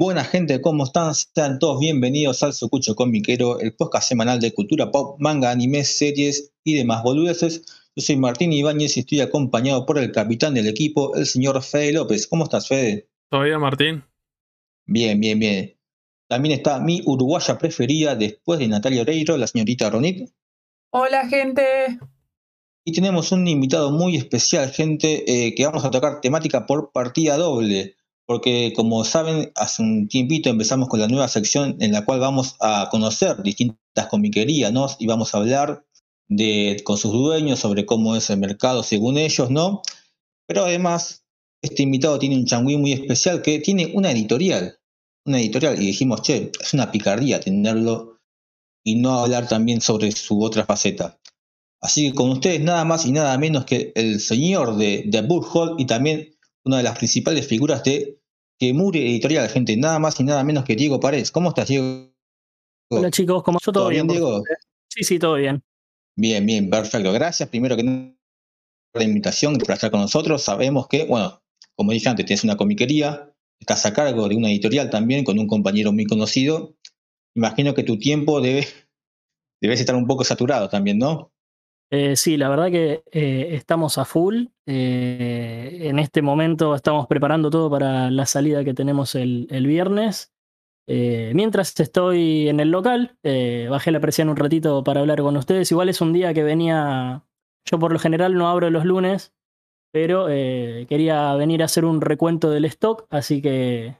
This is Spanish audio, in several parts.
Buena gente, ¿cómo están? Sean todos bienvenidos al Socucho Comiquero, el podcast semanal de cultura pop, manga, anime, series y demás boludeces. Yo soy Martín Ibáñez y estoy acompañado por el capitán del equipo, el señor Fede López. ¿Cómo estás, Fede? ¿Todo bien, Martín? Bien, bien, bien. También está mi uruguaya preferida después de Natalia Oreiro, la señorita Ronit. Hola, gente. Y tenemos un invitado muy especial, gente, eh, que vamos a tocar temática por partida doble porque como saben, hace un tiempito empezamos con la nueva sección en la cual vamos a conocer distintas comiquerías, ¿no? Y vamos a hablar de, con sus dueños sobre cómo es el mercado según ellos, ¿no? Pero además, este invitado tiene un changüí muy especial que tiene una editorial, una editorial, y dijimos, che, es una picardía tenerlo y no hablar también sobre su otra faceta. Así que con ustedes nada más y nada menos que el señor de, de y también una de las principales figuras de que Mure Editorial, gente, nada más y nada menos que Diego Paredes. ¿Cómo estás, Diego? Hola chicos, ¿cómo yo todo, bien, Diego? Sí, sí, todo bien. Bien, bien, perfecto. Gracias primero que por la invitación, por estar con nosotros. Sabemos que, bueno, como dije antes, tienes una comiquería, estás a cargo de una editorial también con un compañero muy conocido. Imagino que tu tiempo debe, debes estar un poco saturado también, ¿no? Eh, sí, la verdad que eh, estamos a full. Eh, en este momento estamos preparando todo para la salida que tenemos el, viernes. mientras estoy en el local, bajé la presión un ratito para hablar con ustedes. Igual es un día que venía, yo por lo general no abro los lunes, pero quería venir a hacer un recuento del stock, así que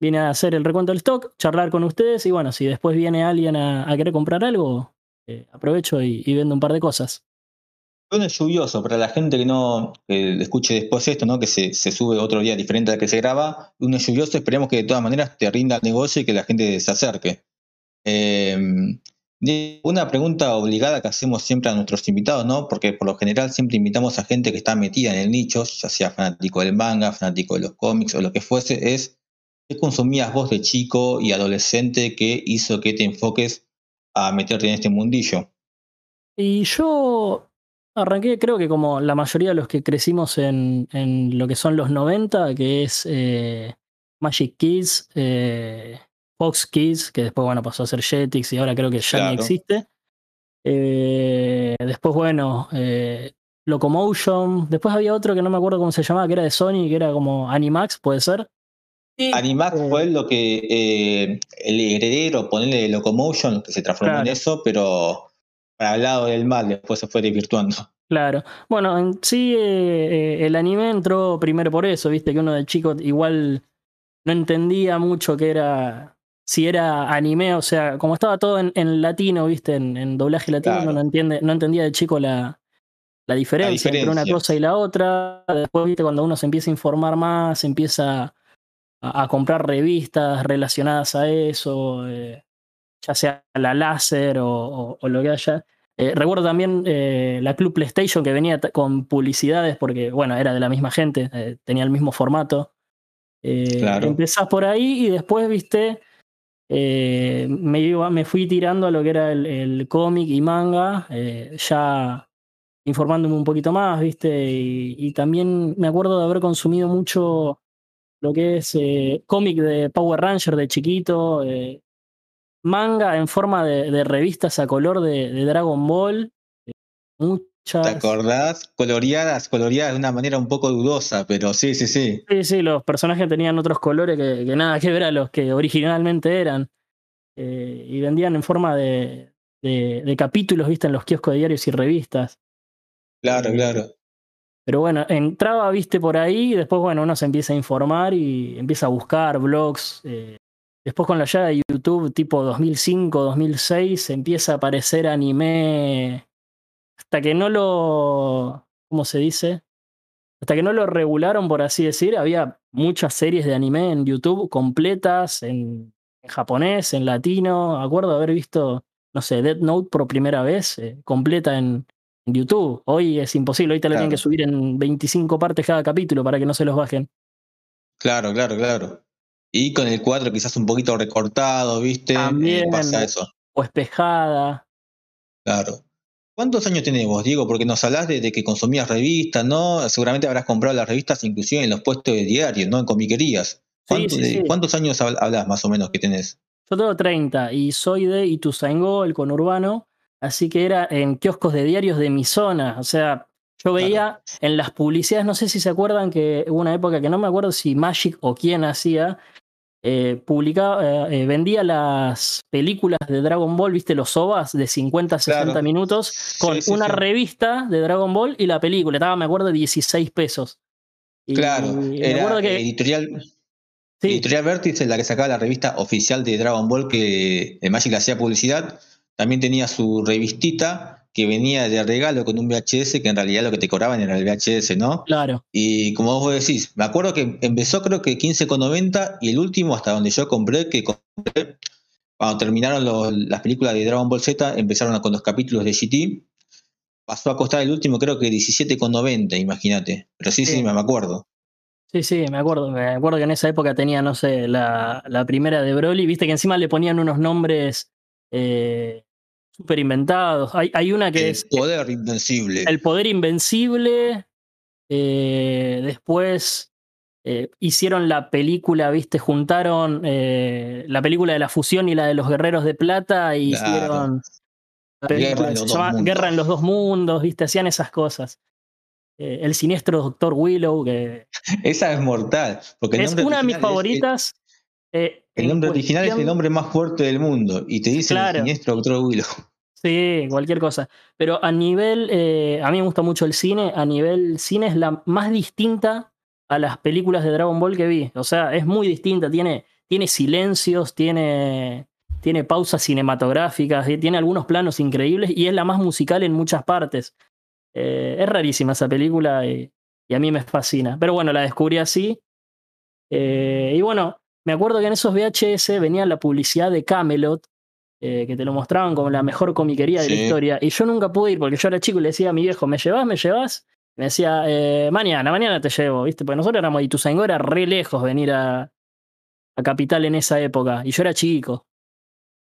vine a hacer el recuento del stock, charlar con ustedes y bueno, si después viene alguien a querer comprar algo, eh, aprovecho y, vendo un par de cosas. es lluvioso, para la gente que no escuche después esto, ¿no? que se, sube otro día diferente al que se graba, es lluvioso, esperemos que de todas maneras te rinda el negocio y que la gente se acerque. Em, una pregunta obligada que hacemos siempre a nuestros invitados, ¿no? Porque por lo general siempre invitamos a gente que está metida en el nicho, ya sea fanático del manga, fanático de los cómics o lo que fuese, es ¿qué consumías vos de chico y adolescente que hizo que te enfoques a meterte en este mundillo? Y yo arranqué, creo que como la mayoría de los que crecimos en, en lo que son los 90, que es eh, Magic Kids, eh, Fox Kids, que después bueno, pasó a ser Jetix y ahora creo que ya ni existe. Eh, después, bueno, Locomotion. Después había otro que no me acuerdo cómo se llamaba, que era de Sony, que era como Animax, puede ser. Animax fue lo que eh, el heredero, ponerle Locomotion, que se transformó en eso, pero para el lado del mal después se fue desvirtuando. Claro. Bueno, en sí eh, eh, el anime entró primero por eso, viste, que uno de chico igual no entendía mucho que era, si era anime, o sea, como estaba todo en, latino, viste, en, doblaje latino, no, entiende, no entendía de chico la, la diferencia, entre una cosa y la otra. Después, viste, cuando uno se empieza a informar más, empieza a, comprar revistas relacionadas a eso, eh, ya sea la láser o, lo que haya. Eh, recuerdo también eh, la Club PlayStation que venía con publicidades porque, bueno, era de la misma gente, tenía el mismo formato. Claro. Empezás por ahí y después, viste, me, iba, me fui tirando a lo que era el, cómic y manga, ya informándome un poquito más, viste, y, también me acuerdo de haber consumido mucho lo que es eh, cómic de Power Ranger de chiquito, eh, manga en forma de, revistas a color de, Dragon Ball. Eh, muchas. ¿Te acordás? Coloreadas, coloreadas de una manera un poco dudosa, pero sí, sí, sí. Sí, sí, los personajes tenían otros colores que, nada que ver a los que originalmente eran. y vendían en forma de, de, capítulos, viste, en los kioscos de diarios y revistas. Claro, claro. Pero bueno, entraba, viste, por ahí y después, bueno, uno se empieza a informar y empieza a buscar blogs. Eh, después con la llegada de YouTube, tipo 2005, 2006, empieza a aparecer anime hasta que no lo... ¿Cómo se dice? Hasta que no lo regularon, por así decir, había muchas series de anime en YouTube completas, en, japonés, en latino. Acuerdo haber visto, no sé, Dead Note por primera vez, eh, completa en, YouTube. Hoy es imposible, hoy te la tienen que subir en 25 partes cada capítulo para que no se los bajen. Claro, claro, claro. Y con el 4 quizás un poquito recortado, ¿viste? Eh, También, pasa eso. O espejada. Claro. ¿Cuántos años tenés vos, Diego? Porque nos hablas de, que consumías revistas, ¿no? Seguramente habrás comprado las revistas inclusive en los puestos de diario, ¿no? En comiquerías. ¿Cuántos años hablas más o menos que tenés? Yo tengo 30 y soy de Ituzaingó, el conurbano, así que era en kioscos de diarios de mi zona. O sea, yo veía en las publicidades, no sé si se acuerdan que hubo una época que no me acuerdo si Magic o quién hacía, eh, publicaba, eh, vendía las películas de Dragon Ball, viste, los OVAs de 50 a 60 minutos, con una revista de Dragon Ball y la película. Estaba, me acuerdo, 16 pesos. claro, editorial. Editorial Vértice, la que sacaba la revista oficial de Dragon Ball, que Magic hacía publicidad. También tenía su revistita que venía de regalo con un VHS, que en realidad lo que te cobraban era el VHS, ¿no? Claro. Y como vos decís, me acuerdo que empezó creo que 15,90 y el último hasta donde yo compré, que compré, cuando terminaron las películas de Dragon Ball Z, empezaron con los capítulos de GT, pasó a costar el último creo que 17,90, imagínate. Pero sí, sí, me acuerdo. Sí, sí, me acuerdo. Me acuerdo que en esa época tenía, no sé, la, primera de Broly, viste que encima le ponían unos nombres... Eh, súper inventados. Hay, hay, una que es. El poder invencible. El poder invencible. Eh, después eh, hicieron la película, viste, juntaron eh, la película de la fusión y la de los guerreros de plata y hicieron. Guerra, en Guerra en los dos mundos, viste, hacían esas cosas. el siniestro Doctor Willow, que. Esa es mortal. Porque es una de mis favoritas. El nombre original es el nombre más fuerte del mundo y te dice el siniestro Doctor Willow. Sí, cualquier cosa. Pero a nivel, eh, a mí me gusta mucho el cine, a nivel cine es la más distinta a las películas de Dragon Ball que vi. O sea, es muy distinta, tiene, tiene silencios, tiene, tiene pausas cinematográficas, tiene algunos planos increíbles y es la más musical en muchas partes. Eh, es rarísima esa película y, a mí me fascina. Pero bueno, la descubrí así. Eh, y bueno, me acuerdo que en esos VHS venía la publicidad de Camelot, eh, que te lo mostraban como la mejor comiquería de la historia. Y yo nunca pude ir porque yo era chico y le decía a mi viejo, ¿me llevas? ¿Me llevas? Me decía, eh, mañana, mañana te llevo, ¿viste? Porque nosotros éramos de Ituzaingó, era re lejos venir a, a Capital en esa época. Y yo era chico.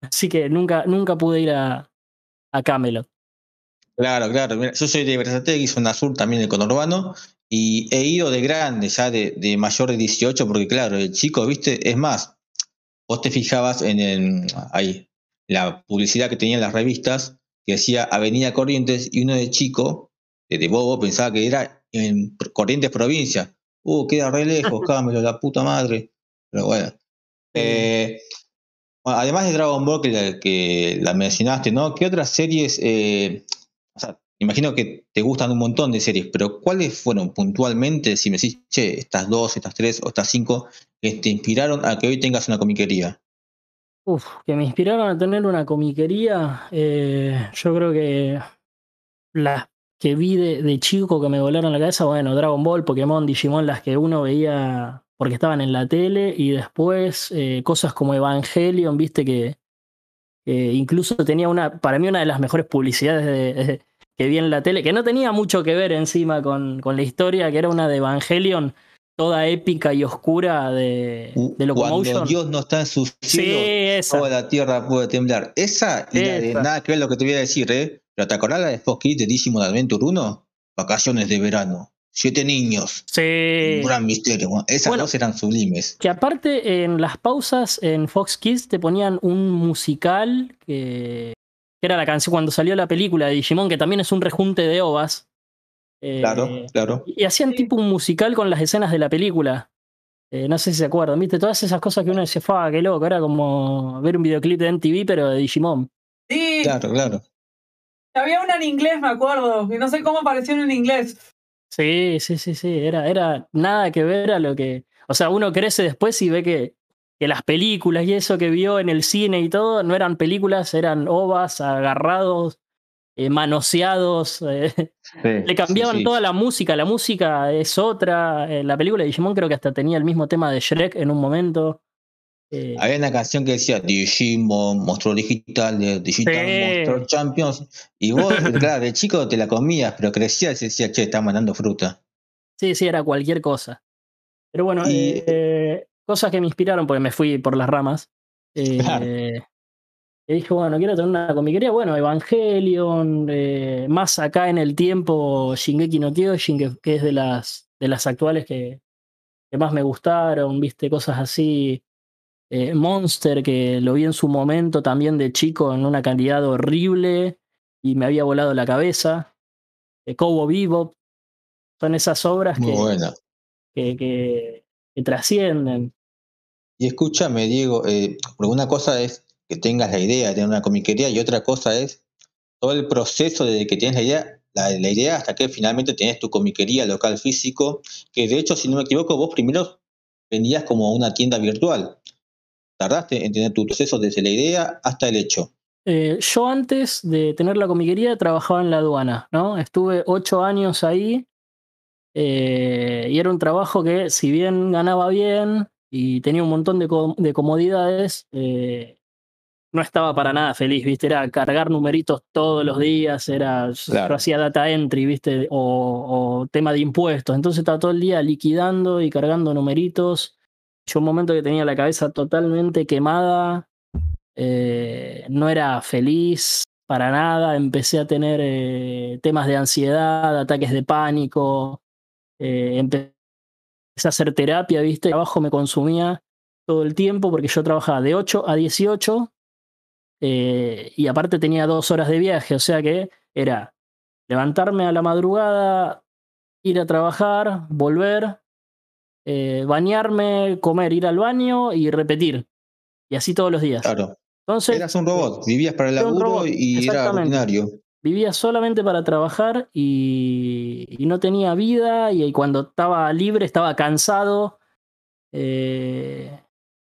Así que nunca, nunca pude ir a, a Camelot. Claro, claro. yo soy de Berazategui, zona sur también del conurbano, y he ido de grande, ya de, de, mayor de 18, porque claro, el chico, viste, es más, vos te fijabas en el, ahí, la publicidad que tenían las revistas, que decía Avenida Corrientes, y uno de chico, de bobo, pensaba que era en Corrientes provincia. Uh, queda re lejos, cámelo, la puta madre. Pero bueno. Eh, además de Dragon Ball, que la, mencionaste, ¿no? ¿Qué otras series eh, imagino que te gustan un montón de series, pero ¿cuáles fueron puntualmente, si me decís, che, estas dos, estas tres o estas cinco, que te inspiraron a que hoy tengas una comiquería? Uf, que me inspiraron a tener una comiquería, eh, yo creo que las que vi de, chico que me volaron la cabeza, bueno, Dragon Ball, Pokémon, Digimon, las que uno veía porque estaban en la tele, y después eh, cosas como Evangelion, viste que incluso tenía una, para mí una de las mejores publicidades que vi en la tele, que no tenía mucho que ver encima con, con la historia, que era una de Evangelion, toda épica y oscura de, uh, de Locomotion. Cuando Dios no está en su cielo, toda la tierra puede temblar. Esa, y la de nada que ver lo que te voy a decir, ¿eh? ¿Pero te acordás la de Fox Kids de Digimon Adventure 1? Vacaciones de verano. Siete niños. Sí. Un gran misterio. Esas dos eran sublimes. Que aparte en las pausas en Fox Kids te ponían un musical que, era la canción cuando salió la película de Digimon, que también es un rejunte de ovas. Eh, claro, claro. Y hacían tipo un musical con las escenas de la película. Eh, no sé si se acuerdan, ¿viste? Todas esas cosas que uno decía, fa, qué loco, era como ver un videoclip de MTV, pero de Digimon. Sí. Claro, claro. Había una en inglés, me acuerdo, y no sé cómo apareció en inglés. Sí, sí, sí, sí. Era, era nada que ver a lo que. O sea, uno crece después y ve que, que las películas y eso que vio en el cine y todo no eran películas, eran ovas, agarrados, eh, manoseados. Eh, le cambiaban toda la música. La música es otra. Eh, la película de Digimon creo que hasta tenía el mismo tema de Shrek en un momento. Había una canción que decía Digimon, monstruo digital, Digital Monster Champions. Y vos, claro, de chico te la comías, pero crecías y decías, che, está mandando fruta. Sí, sí, era cualquier cosa. Pero bueno, eh, cosas que me inspiraron, porque me fui por las ramas. Eh, Y dije, bueno, quiero tener una comiquería. Bueno, Evangelion, más acá en el tiempo, Shingeki no Kyojin, que, que es de las, de las actuales que, que más me gustaron, viste, cosas así. Eh, Monster, que lo vi en su momento también de chico en una calidad horrible y me había volado la cabeza. Eh, Cobo Vivo. Son esas obras que, que, que- que trascienden. Y escúchame, Diego, eh, una cosa es que tengas la idea de tener una comiquería y otra cosa es todo el proceso desde que tienes la idea, la, la idea hasta que finalmente tenés tu comiquería local físico, que de hecho, si no me equivoco, vos primero vendías como una tienda virtual. Tardaste en tener tu proceso desde la idea hasta el hecho. Eh, yo antes de tener la comiquería trabajaba en la aduana, ¿no? Estuve ocho años ahí eh, y era un trabajo que si bien ganaba bien y tenía un montón de, com- de comodidades, eh, no estaba para nada feliz, ¿viste? Era cargar numeritos todos los días, era, Claro. yo hacía data entry, ¿viste? O, o tema de impuestos, entonces estaba todo el día liquidando y cargando numeritos. Yo un momento que tenía la cabeza totalmente quemada, eh, no era feliz para nada, empecé a tener eh, temas de ansiedad, ataques de pánico, eh, empecé a hacer terapia, ¿viste? El trabajo me consumía todo el tiempo porque yo trabajaba de 8 a 18 eh, y aparte tenía dos horas de viaje, o sea que era levantarme a la madrugada, ir a trabajar, volver, eh, bañarme, comer, ir al baño y repetir. Y así todos los días. Claro. Entonces, Eras un robot, vivías para el laburo y era rutinario. Vivía solamente para trabajar y, y no tenía vida y, cuando estaba libre estaba cansado eh,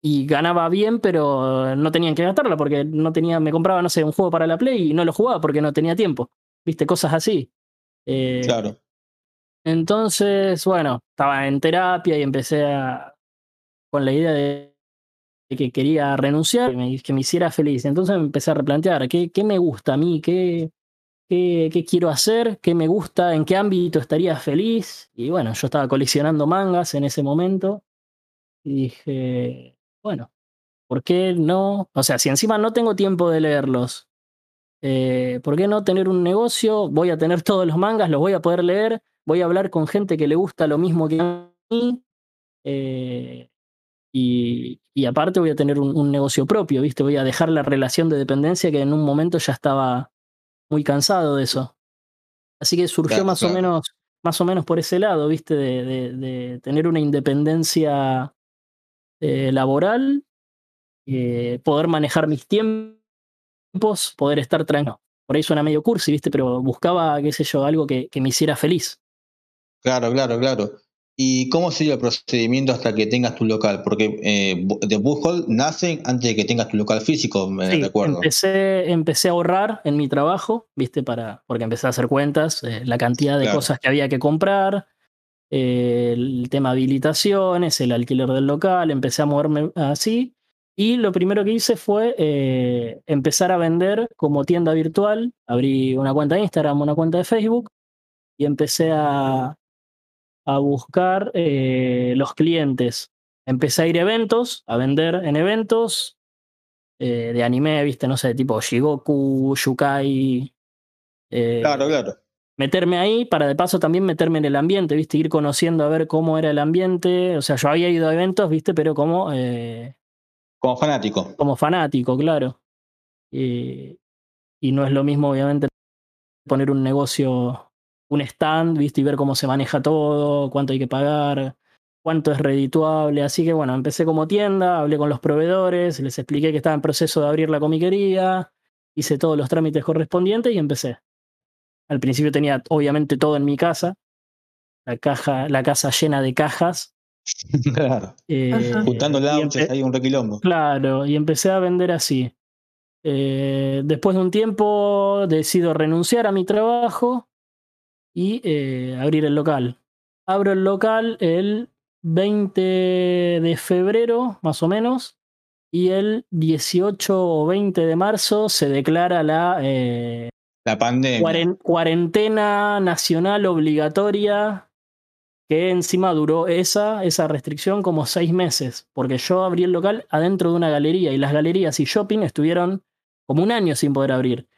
y ganaba bien pero no tenían que gastarla porque no tenía me compraba no sé un juego para la play y no lo jugaba porque no tenía tiempo viste cosas así. Eh, Claro. entonces bueno estaba en terapia y empecé a con la idea de que quería renunciar que me, que me hiciera feliz. Entonces me empecé a replantear qué, qué me gusta a mí qué qué, quiero hacer, qué me gusta, en qué ámbito estaría feliz. Y bueno, yo estaba coleccionando mangas en ese momento y dije, bueno, ¿por qué no? O sea, si encima no tengo tiempo de leerlos, eh, ¿por qué no tener un negocio? Voy a tener todos los mangas, los voy a poder leer, voy a hablar con gente que le gusta lo mismo que a mí. eh, y, y aparte voy a tener un, un negocio propio, ¿viste? Voy a dejar la relación de dependencia que en un momento ya estaba muy cansado de eso. Así que surgió Claro, más o menos, más o menos por ese lado, ¿viste? De, de- de tener una independencia eh, laboral, eh, poder manejar mis tiempos, poder estar tranquilo. Por ahí suena medio cursi, ¿viste? Pero buscaba, qué sé yo, algo que, que me hiciera feliz. Claro, claro, claro. ¿Y cómo sería el procedimiento hasta que tengas tu local? Porque eh, Bu- The Bookhole nace antes de que tengas tu local físico, me Sí, recuerdo. empecé, empecé a ahorrar en mi trabajo, ¿viste? Para, porque empecé a hacer cuentas, eh, la cantidad de Claro. cosas que había que comprar, eh, el tema habilitaciones, el alquiler del local, empecé a moverme así. Y lo primero que hice fue eh, empezar a vender como tienda virtual. Abrí una cuenta de Instagram, una cuenta de Facebook y empecé a, a buscar eh, los clientes. Empecé a ir a eventos, a vender en eventos eh, de anime, viste, no sé, tipo Shigoku, Yukai. eh, Claro, claro. meterme ahí para de paso también meterme en el ambiente, ¿viste? Ir conociendo a ver cómo era el ambiente. O sea, yo había ido a eventos, ¿viste? Pero como, Como fanático. como fanático, claro. Y, y no es lo mismo, obviamente, poner un negocio, un stand, ¿viste? Y ver cómo se maneja todo, cuánto hay que pagar, cuánto es redituable. Así que bueno, empecé como tienda, hablé con los proveedores, les expliqué que estaba en proceso de abrir la comiquería, hice todos los trámites correspondientes y empecé. Al principio tenía obviamente todo en mi casa, la caja, la casa llena de cajas. claro. eh. Juntando un requilombo. Claro, y empecé a vender así. Eh, después de un tiempo decido renunciar a mi trabajo y eh, abrir el local. Abro el local el 20 de febrero, más o menos, y el 18 o 20 de marzo se declara la eh, La pandemia. cuaren- cuarentena nacional obligatoria que encima duró esa, esa restricción como seis meses, porque yo abrí el local adentro de una galería y las galerías y shopping estuvieron como un año sin poder abrir.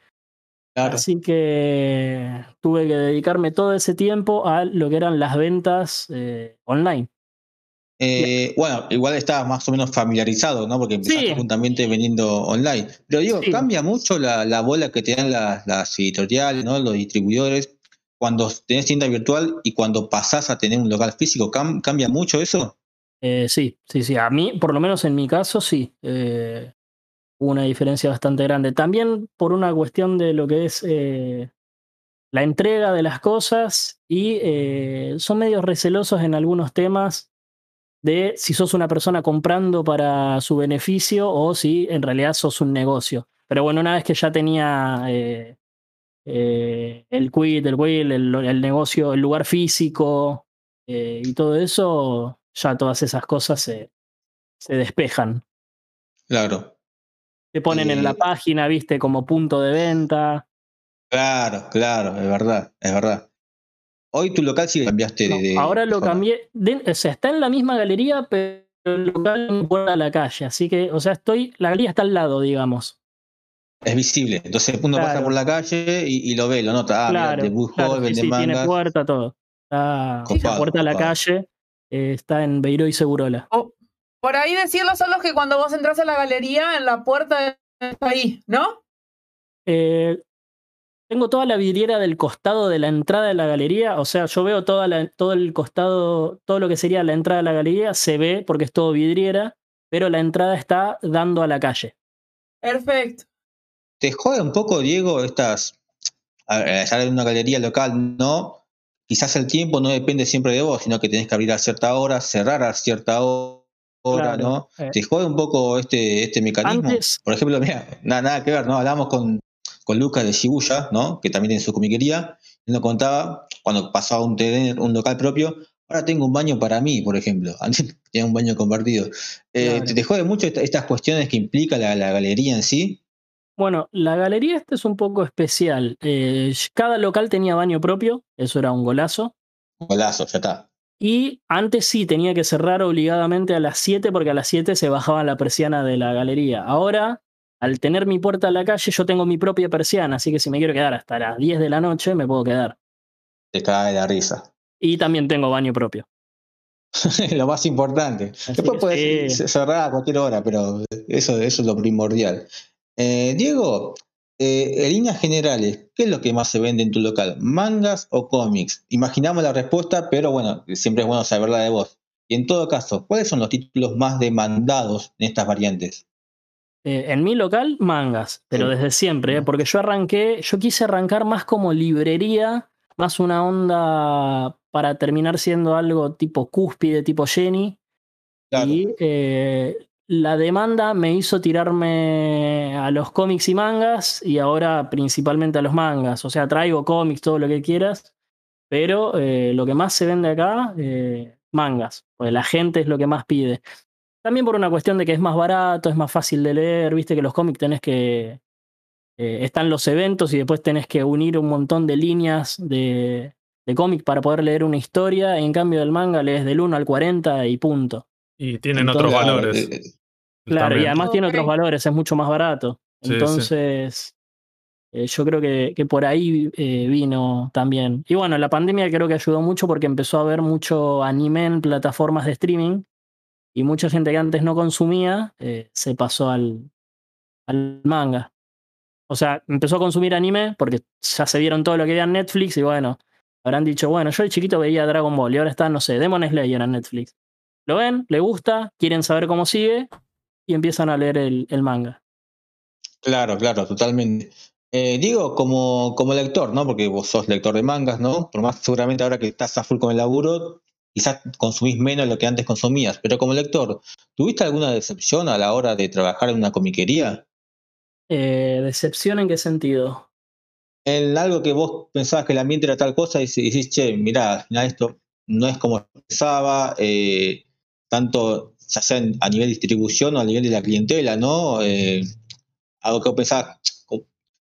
Claro. Así que tuve que dedicarme todo ese tiempo a lo que eran las ventas eh, online. Eh, bueno, igual estás más o menos familiarizado, ¿no? Porque empezaste Sí. juntamente vendiendo online. Pero digo, Sí. cambia mucho la, la bola que te dan las, las editoriales, ¿no? Los distribuidores. Cuando tenés tienda virtual y cuando pasás a tener un local físico, ¿cam- ¿cambia mucho eso? Eh, sí, sí, sí. A mí, por lo menos en mi caso, sí. Eh, una diferencia bastante grande. También por una cuestión de lo que es eh, la entrega de las cosas y eh, son medios recelosos en algunos temas de si sos una persona comprando para su beneficio o si en realidad sos un negocio. Pero bueno, una vez que ya tenía eh, el quit, el will, el, el negocio, el lugar físico y todo eso, ya todas esas cosas se, se despejan. Claro, Te ponen en la página, viste, como punto de venta. claro, claro, es verdad, es verdad. Hoy tu local sí cambiaste No, de, de ahora lo forma. cambié. de- o sea, está en la misma galería, pero el local no puerta a la calle. Así que, o sea, estoy. La galería está al lado, digamos. Es visible. Entonces uno pasa Claro. por la calle y, y lo ve, lo nota. Ah, claro, mira, de Bull claro, sí, tiene puerta, todo. Está, Copado, la puerta a la calle eh, está en Beiró y Segurola. O- por ahí decirlo son los que cuando vos entras a la galería, en la puerta está ahí, ¿no? Eh, tengo toda la vidriera del costado de la entrada de la galería. O sea, yo veo toda la- todo el costado, todo lo que sería la entrada de la galería, se ve porque es todo vidriera, pero la entrada está dando a la calle. Perfecto. ¿Te jode un poco, Diego, estas. a ver, estar en una galería local, no? Quizás el tiempo no depende siempre de vos, sino que tenés que abrir a cierta hora, cerrar a cierta ho- hora, Claro, ¿no? eh. ¿Te jode un poco este, este mecanismo? Antes- Por ejemplo, mira, nada, nada que ver, ¿no? Hablamos con, con Lucas de Shibuya, ¿no? Que también tiene su comiquería. Él nos contaba, cuando pasaba un tener un local propio, ahora tengo un baño para mí, por ejemplo. Antes tenía un baño compartido. Eh, Claro. ¿te, te jode mucho esta- estas cuestiones que implica la, la galería en sí? Bueno, la galería esta es un poco especial. Eh, cada local tenía baño propio, eso era un golazo. Golazo, ya está. Y antes sí tenía que cerrar obligadamente a las 7 porque a las 7 se bajaba la persiana de la galería. Ahora, al tener mi puerta a la calle, yo tengo mi propia persiana, así que si me quiero quedar hasta las 10 de la noche, me puedo quedar. Te cae la risa. Y también tengo baño propio. lo más importante. Así Después puedes sí. cerrar a cualquier hora, pero eso, eso es lo primordial. Eh, Diego, eh, en líneas generales, ¿qué es lo que más se vende en tu local? ¿Mangas o cómics? Imaginamos la respuesta, pero bueno, siempre es bueno saberla de vos. Y en todo caso, ¿cuáles son los títulos más demandados en estas variantes? Eh, en mi local, mangas, pero Sí. desde siempre, ¿eh? porque yo arranqué, yo quise arrancar más como librería, más una onda para terminar siendo algo tipo cúspide, tipo Jenny. Claro. Y eh, la demanda me hizo tirarme a los cómics y mangas y ahora principalmente a los mangas. O sea, traigo cómics, todo lo que quieras, pero eh, lo que más se vende acá, eh, mangas, porque la gente es lo que más pide. También por una cuestión de que es más barato, es más fácil de leer, viste que los cómics tenés que... eh, están los eventos y después tenés que unir un montón de líneas de, de cómic para poder leer una historia. En cambio del manga lees del 1 al 40 y punto. Y tienen Entonces, otros valores. Claro, y además tiene otros valores, es mucho más barato. Sí, sí. Entonces, eh, yo creo que, que por ahí eh, vino también. Y bueno, la pandemia creo que ayudó mucho porque empezó a haber mucho anime en plataformas de streaming y mucha gente que antes no consumía eh, se pasó al, al manga. O sea, empezó a consumir anime porque ya se vieron todo lo que veía en Netflix y bueno, habrán dicho, bueno, yo de chiquito veía Dragon Ball y ahora está, no sé, Demon Slayer en Netflix. Lo ven, le gusta, quieren saber cómo sigue y empiezan a leer el, el manga. Claro, claro, totalmente. Eh, digo, como, como lector, ¿no? Porque vos sos lector de mangas, ¿no? Por más seguramente ahora que estás a full con el laburo, quizás consumís menos de lo que antes consumías, pero como lector, ¿tuviste alguna decepción a la hora de trabajar en una comiquería? Eh, ¿Decepción en qué sentido? En algo que vos pensabas que el ambiente era tal cosa y decís, che, mirá, al final esto no es como pensaba, eh, tanto ya sea a nivel de distribución o a nivel de la clientela, ¿no? Eh, algo que pensabas,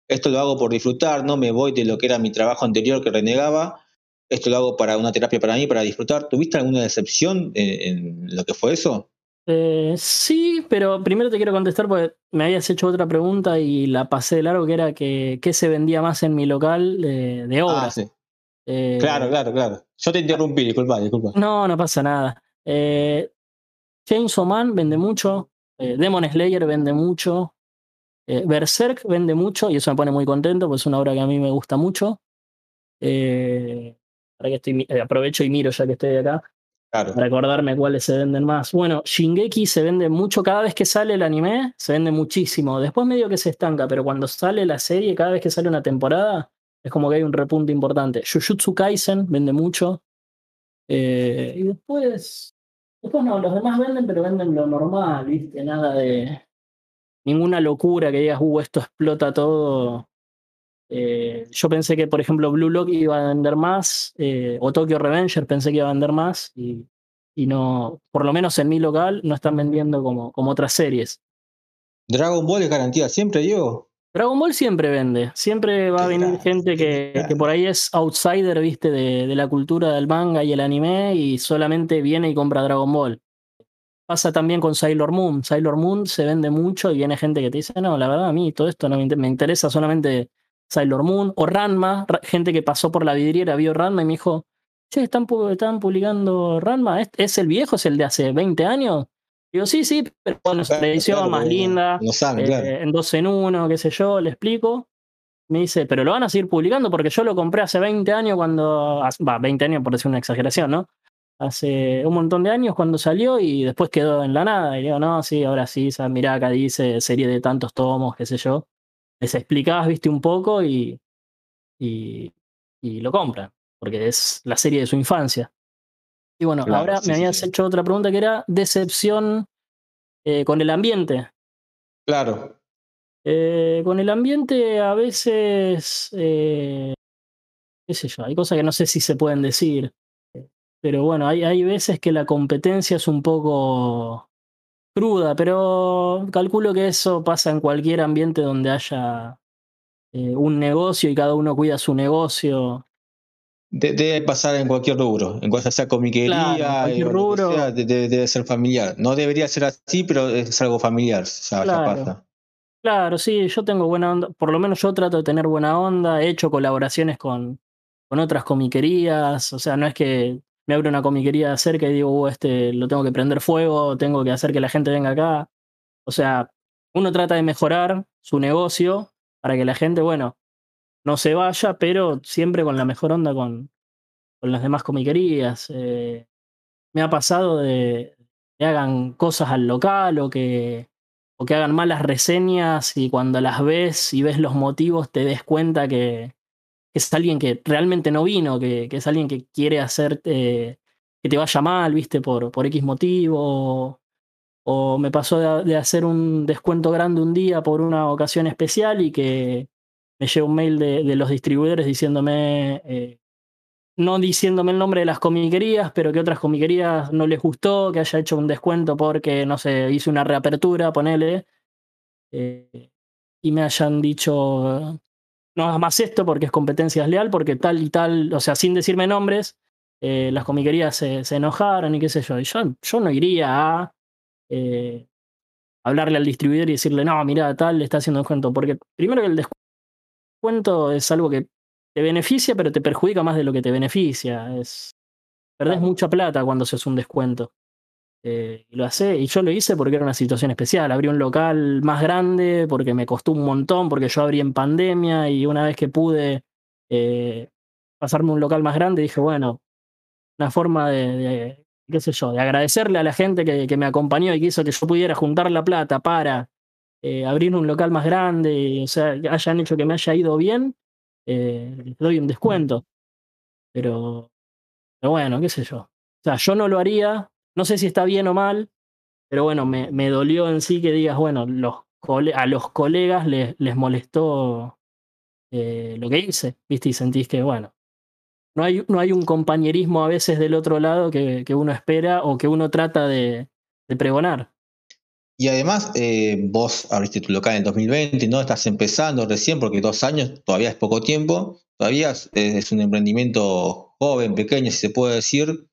esto lo hago por disfrutar, no me voy de lo que era mi trabajo anterior que renegaba, esto lo hago para una terapia para mí, para disfrutar. ¿Tuviste alguna decepción en, en lo que fue eso? Eh, sí, pero primero te quiero contestar porque me habías hecho otra pregunta y la pasé de largo, que era que qué se vendía más en mi local de, de Ah, obras. sí. Eh, Claro, claro, claro. Yo te interrumpí, disculpa, disculpa. No, no pasa nada. Eh, Chainsaw Man vende mucho. Eh, Demon Slayer vende mucho. Eh, Berserk vende mucho y eso me pone muy contento, pues es una obra que a mí me gusta mucho. Eh, ahora que estoy, aprovecho y miro ya que estoy acá Claro. para acordarme cuáles se venden más. Bueno, Shingeki se vende mucho, cada vez que sale el anime se vende muchísimo. Después medio que se estanca, pero cuando sale la serie, cada vez que sale una temporada, es como que hay un repunte importante. Jujutsu Kaisen vende mucho. Eh, y después, después no, los demás venden, pero venden lo normal, ¿viste? Nada de ninguna locura que digas, uh, esto explota todo. Eh, yo pensé que, por ejemplo, Blue Lock iba a vender más, eh, o Tokyo Revenger pensé que iba a vender más, y, y no, por lo menos en mi local, no están vendiendo como, como otras series. Dragon Ball es garantía siempre, Diego. Dragon Ball siempre vende, siempre va a venir gente que, que por ahí es outsider, viste, de, de la cultura del manga y el anime, y solamente viene y compra Dragon Ball. Pasa también con Sailor Moon. Sailor Moon se vende mucho y viene gente que te dice, no, la verdad a mí todo esto no me, inter- me interesa solamente Sailor Moon o Ranma, ra- gente que pasó por la vidriera, vio Ranma y me dijo, che, están, pu- están publicando Ranma, ¿Es, ¿es el viejo? ¿Es el de hace 20 años? Digo, sí, sí, pero bueno, es Claro, edición claro, más linda, No saben, eh, claro. en dos en uno, qué sé yo, le explico. Me dice, pero lo van a seguir publicando porque yo lo compré hace 20 años cuando, va, 20 años por decir una exageración, ¿no? Hace un montón de años cuando salió y después quedó en la nada. Y digo, no, sí, ahora sí, mirá, acá dice serie de tantos tomos, qué sé yo. Les explicabas, viste, un poco y, y, y lo compran, porque es la serie de su infancia. Y bueno, Claro, ahora sí, me habías sí. hecho otra pregunta que era decepción eh, con el ambiente. Claro. Eh, con el ambiente a veces, eh, qué sé yo, hay cosas que no sé si se pueden decir, pero bueno, hay, hay veces que la competencia es un poco cruda, pero calculo que eso pasa en cualquier ambiente donde haya un negocio y cada uno cuida su negocio. De- debe pasar en cualquier rubro, en cualquier sea comiquería, Claro, en cualquier rubro. sea, de- de- debe ser familiar. No debería ser así, pero es algo familiar, Claro. pasa. Claro, sí, yo tengo buena onda, por lo menos yo trato de tener buena onda, he hecho colaboraciones con, con otras comiquerías, o sea, no es que me abro una comiquería cerca y digo, "Uh, este lo tengo que prender fuego, tengo que hacer que la gente venga acá. O sea, uno trata de mejorar su negocio para que la gente, bueno, no se vaya, pero siempre con la mejor onda con, con las demás comiquerías. Eh, me ha pasado de que hagan cosas al local o que, o que hagan malas reseñas y cuando las ves y ves los motivos te des cuenta que, es alguien que realmente no vino, que, que es alguien que quiere hacer que te vaya mal, viste, por, por X motivo. O me pasó de hacer un descuento grande un día por una ocasión especial y que me llegó un mail de, de los distribuidores diciéndome, eh, no diciéndome el nombre de las comiquerías, pero que otras comiquerías no les gustó, que haya hecho un descuento porque, no sé, hice una reapertura, ponele, eh, y me hayan dicho, no hagas más esto porque es competencia desleal, porque tal y tal, o sea, sin decirme nombres, eh, las comiquerías se, enojaron y qué sé yo. Y yo, yo no iría a hablarle al distribuidor y decirle, no, mira, tal, le está haciendo descuento, porque primero que el descuento es algo que te beneficia, pero te perjudica más de lo que te beneficia. Es, perdés claro. mucha plata cuando se hace un descuento. Eh, y lo hace, y yo lo hice porque era una situación especial. Abrí un local más grande porque me costó un montón, porque yo abrí en pandemia y una vez que pude eh, pasarme un local más grande, dije, bueno, una forma de, de, qué sé yo, de agradecerle a la gente que, que, me acompañó y que hizo que yo pudiera juntar la plata para eh, abrir un local más grande, o sea, hayan hecho que me haya ido bien, eh, les doy un descuento. Pero, pero bueno, qué sé yo. O sea, yo no lo haría, no sé si está bien o mal, pero bueno, me, me dolió en sí que digas, bueno, los a los colegas les, les molestó eh, lo que hice, ¿viste? Y sentís que, bueno, no hay, no hay un compañerismo a veces del otro lado que, que uno espera o que uno trata de, de pregonar. Y además, eh, vos abriste tu local en 2020, ¿no? Estás empezando recién, porque dos años todavía es poco tiempo, todavía es, es un emprendimiento joven, pequeño, si se puede decir.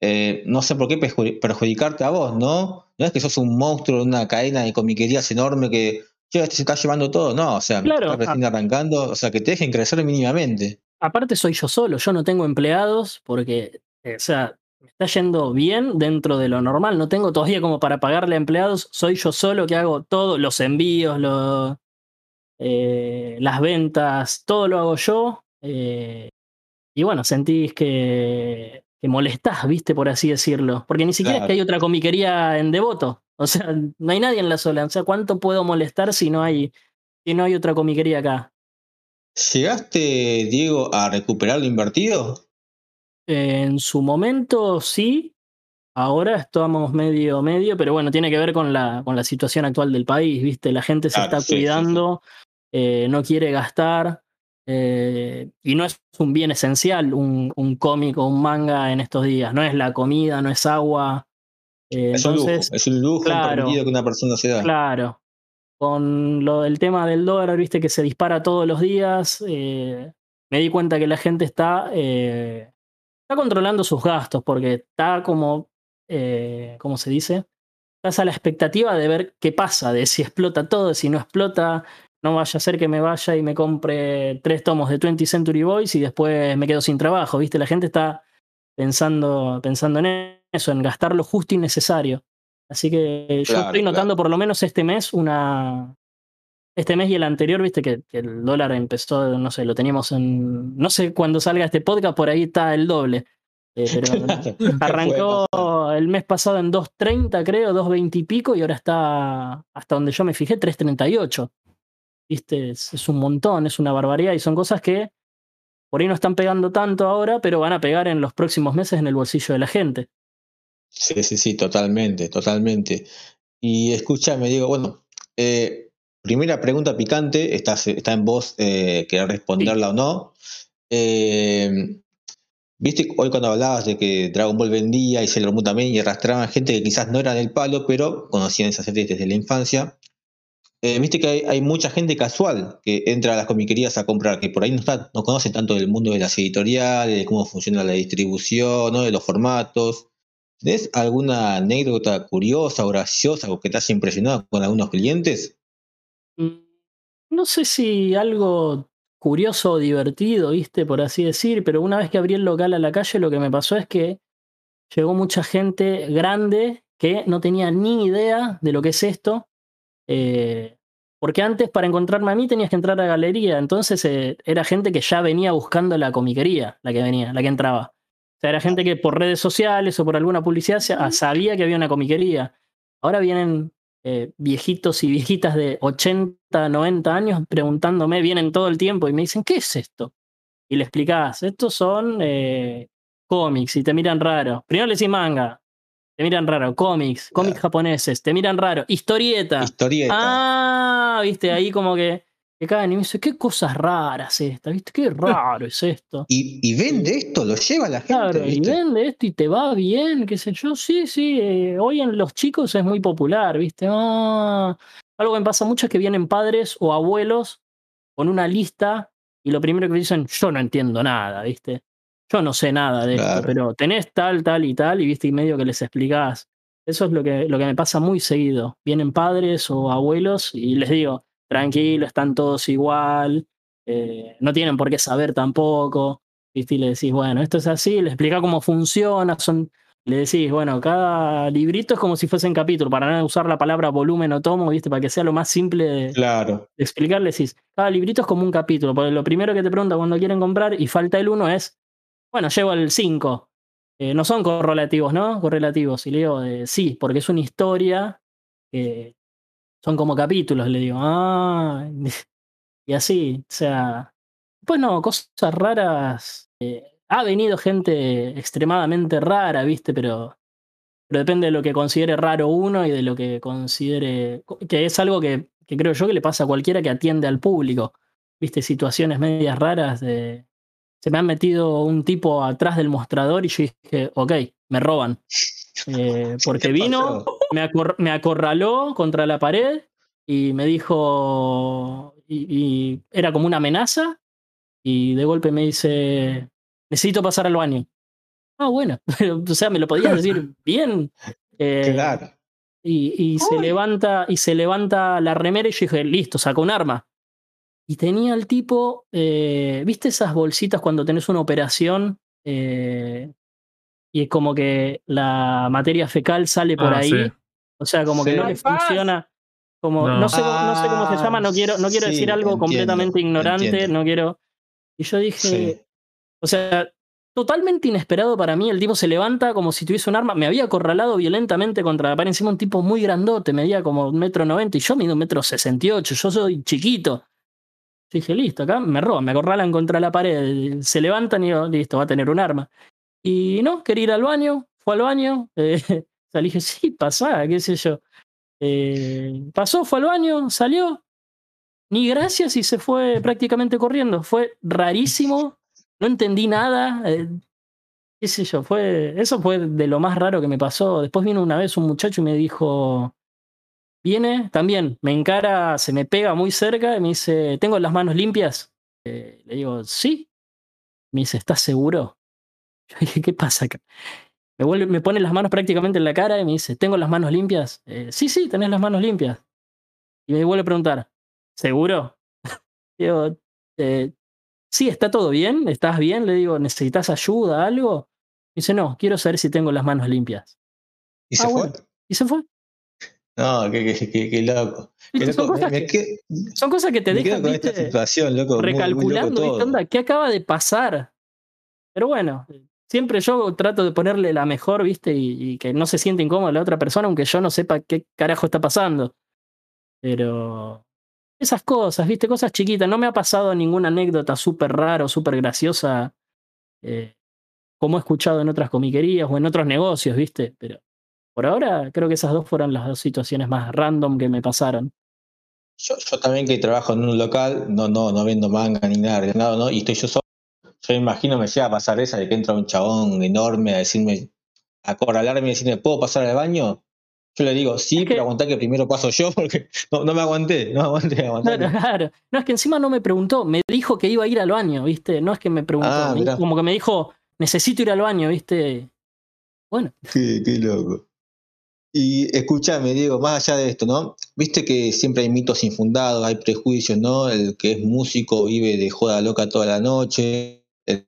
Eh, no sé por qué perjudicarte a vos, ¿no? No es que sos un monstruo de una cadena de comiquerías enorme que che, este se está llevando todo, no, o sea, claro, estás recién arrancando, o sea, que te dejen crecer mínimamente. Aparte soy yo solo, yo no tengo empleados porque, eh, o sea, me está yendo bien dentro de lo normal. No tengo todavía como para pagarle a empleados. Soy yo solo que hago todo, los envíos, eh, las ventas, todo lo hago yo. Eh, y bueno, sentís que, que molestás, viste, por así decirlo. Porque ni siquiera es que hay otra comiquería en Devoto. O sea, no hay nadie en la sola. O sea, ¿cuánto puedo molestar si no hay, si no hay otra comiquería acá? ¿Llegaste, Diego, a recuperar lo invertido? En su momento sí. Ahora estamos medio medio, pero bueno, tiene que ver con la, con la situación actual del país, ¿viste? La gente se está cuidando, eh, no quiere gastar. Eh, y no es un bien esencial un, un cómic o un manga en estos días. No es la comida, no es agua. Eh, es, un lujo, es un lujo claro, que una persona se da. Claro. Con lo del tema del dólar, viste que se dispara todos los días. me di cuenta que la gente está está controlando sus gastos porque está como, eh, ¿cómo se dice? Estás a la expectativa de ver qué pasa, de si explota todo, si no explota, no vaya a ser que me vaya y me compre tres tomos de 20th Century Boys y después me quedo sin trabajo, ¿viste? La gente está pensando, pensando en eso, en gastar lo justo y necesario. Así que yo estoy notando por lo menos este mes una, este mes y el anterior, viste que, el dólar empezó, no sé, lo teníamos en. No sé cuándo salga este podcast, por ahí está el doble. Eh, pero arrancó el mes pasado en 2.30, creo, 2.20 y pico, y ahora está, hasta donde yo me fijé, 3.38. Viste, es, es un montón, es una barbaridad, y son cosas que por ahí no están pegando tanto ahora, pero van a pegar en los próximos meses en el bolsillo de la gente. Sí, sí, sí, totalmente, totalmente. Y escúchame, digo, bueno, eh, Primera pregunta picante, está, está en vos, eh, querer responderla o no. Eh, Viste hoy cuando hablabas de que Dragon Ball vendía y Sailor Moon también y arrastraban gente que quizás no era del palo, pero conocían esas series desde la infancia. Eh, viste que hay, mucha gente casual que entra a las comiquerías a comprar, que por ahí no, está, no conoce tanto del mundo de las editoriales, de cómo funciona la distribución, ¿no? de los formatos. ¿Tienes alguna anécdota curiosa o graciosa o que te haya impresionado con algunos clientes? No sé si algo curioso o divertido, viste, por así decir, pero una vez que abrí el local a la calle, lo que me pasó es que llegó mucha gente grande que no tenía ni idea de lo que es esto. Eh, porque antes para encontrarme a mí tenías que entrar a galería, entonces eh, era gente que ya venía buscando la comiquería, la que venía, la que entraba. O sea, era gente que por redes sociales o por alguna publicidad sabía que había una comiquería. Ahora vienen eh, viejitos y viejitas de 80, 90 años preguntándome, vienen todo el tiempo y me dicen, ¿qué es esto? Y le explicás, estos son eh, cómics y te miran raro. Primero le decís manga, te miran raro, cómics, cómics japoneses, te miran raro, historieta. Historieta. Ah, viste, ahí como que que caen y me dice, qué cosas raras estas, ¿viste? Qué raro es esto. Y, vende esto, lo lleva la gente. Claro, y vende esto y te va bien, qué sé yo. Sí, sí, eh, hoy en los chicos es muy popular, ¿viste? Ah, algo que me pasa mucho es que vienen padres o abuelos con una lista y lo primero que dicen, yo no entiendo nada, ¿viste? Yo no sé nada de esto, pero tenés tal, tal y tal, y viste, y medio que les explicás. Eso es lo que, lo que me pasa muy seguido. Vienen padres o abuelos y les digo, tranquilo, están todos igual, eh, no tienen por qué saber tampoco. Y le decís, bueno, esto es así, le explica cómo funciona, son, le decís, bueno, cada librito es como si fuese un capítulo, para no usar la palabra volumen o tomo, ¿viste? Para que sea lo más simple de, claro. explicar, le decís, cada librito es como un capítulo, porque lo primero que te pregunta cuando quieren comprar y falta el uno es, bueno, llevo el 5. Eh, no son correlativos, ¿no? Correlativos. Y le digo, eh, sí, porque es una historia que son como capítulos, le digo, ah, y así, o sea, pues no, cosas raras. Eh, ha venido gente extremadamente rara, ¿viste? Pero, pero depende de lo que considere raro uno y de lo que considere, que es algo que, creo yo que le pasa a cualquiera que atiende al público, ¿viste? Situaciones medias raras de... Se me ha metido un tipo atrás del mostrador y yo dije, ok, me roban. Eh, porque vino, me, acorraló contra la pared y me dijo, y, era como una amenaza, y de golpe me dice, necesito pasar al baño. Ah, bueno, o sea, me lo podías decir bien. Eh, claro. Y, se levanta, y se levanta la remera y yo dije, listo, saca un arma. Y tenía el tipo, eh, ¿viste esas bolsitas cuando tenés una operación? Y es como que la materia fecal sale por Ah, ahí. sí. O sea, como que no le funciona. Como, No. no. sé, cómo- no sé cómo se Ah, llama, no quiero, no quiero sí, decir algo entiendo, completamente ignorante, entiendo. no quiero. Y yo dije, Sí. o sea, totalmente inesperado para mí, el tipo se levanta como si tuviese un arma, me había acorralado violentamente contra la pared, encima un tipo muy grandote, medía como un metro noventa y yo mido un metro sesenta y ocho, yo soy chiquito. Yo dije, listo, acá me roban, me acorralan contra la pared, se levantan y yo, listo, va a tener un arma. Y no, quería ir al baño, fue al baño, eh, sí, pasá, qué sé yo. Eh, pasó, fue al baño, salió, ni gracias y se fue prácticamente corriendo. Fue rarísimo, no entendí nada, eh, qué sé yo, fue, eso fue de lo más raro que me pasó. Después vino una vez un muchacho y me dijo, viene también, me encara, se me pega muy cerca y me dice, ¿tengo las manos limpias? Eh, le digo, sí. Me dice, ¿estás seguro? Yo dije, ¿qué pasa acá? Me, vuelve, me pone las manos prácticamente en la cara y me dice, ¿tengo las manos limpias? Eh, sí, sí, tenés las manos limpias. Y me vuelve a preguntar, ¿seguro? digo, eh, sí, está todo bien, estás bien. Le digo, ¿necesitas ayuda, algo? dice, no, quiero saber si tengo las manos limpias. ¿Y Ah, se fue? Y se fue. No, qué, qué, qué, qué loco. Son. Me, cosas me que, qued- son cosas que te dejan, con esta ¿viste? situación, loco. muy- muy loco recalculando, ¿qué acaba de pasar? Pero bueno, siempre yo trato de ponerle la mejor, ¿viste? Y, que no se siente incómoda la otra persona, aunque yo no sepa qué carajo está pasando. Pero esas cosas, ¿viste? Cosas chiquitas. No me ha pasado ninguna anécdota súper rara o súper graciosa, eh, como he escuchado en otras comiquerías o en otros negocios, ¿viste? Pero por ahora creo que esas dos fueron las dos situaciones más random que me pasaron. Yo, yo también que trabajo en un local, no, no, no vendo manga ni nada nada, ¿no? Y estoy yo solo. Yo me imagino me llega a pasar esa de que entra un chabón enorme a decirme, a acorralarme y decirme, ¿puedo pasar al baño? Yo le digo, sí, Es que- pero aguantá que primero paso yo porque no, no me aguanté, no me aguanté, aguanté. Claro, claro. No, es que encima no me preguntó, me dijo que iba a ir al baño, ¿viste? No es que me preguntó, Ah, me- como que me dijo, necesito ir al baño, ¿viste? Bueno, Qué, qué loco. Y escúchame, Diego, más allá de esto, ¿no? Viste que siempre hay mitos infundados, hay prejuicios, ¿no? El que es músico vive de joda loca toda la noche, el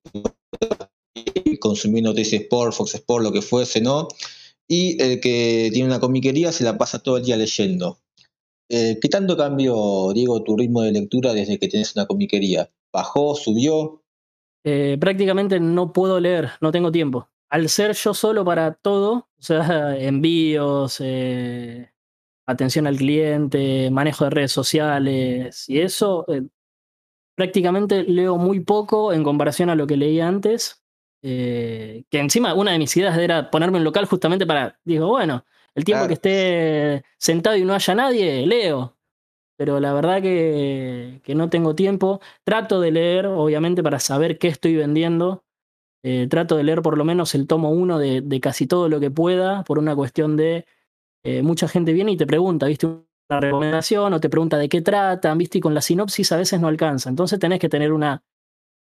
consumiendo TC Sport, Fox Sport, lo que fuese, ¿no? Y el que tiene una comiquería se la pasa todo el día leyendo. Eh, ¿Qué tanto cambió, Diego, tu ritmo de lectura desde que tienes una comiquería? ¿Bajó, subió? eh, prácticamente no puedo leer, no tengo tiempo. Al ser yo solo para todo, o sea, envíos, eh, atención al cliente, manejo de redes sociales y eso, eh, prácticamente leo muy poco en comparación a lo que leía antes. eh, que encima una de mis ideas era ponerme un local justamente para, digo, bueno, el tiempo Claro. que esté sentado y no haya nadie, leo. Pero la verdad que, que no tengo tiempo. Trato de leer, obviamente, para saber qué estoy vendiendo. Eh, trato de leer por lo menos el tomo uno de, de casi todo lo que pueda, por una cuestión de eh, mucha gente viene y te pregunta, ¿viste? Una recomendación o te pregunta de qué tratan, ¿viste? Y con la sinopsis a veces no alcanza. Entonces tenés que tener una,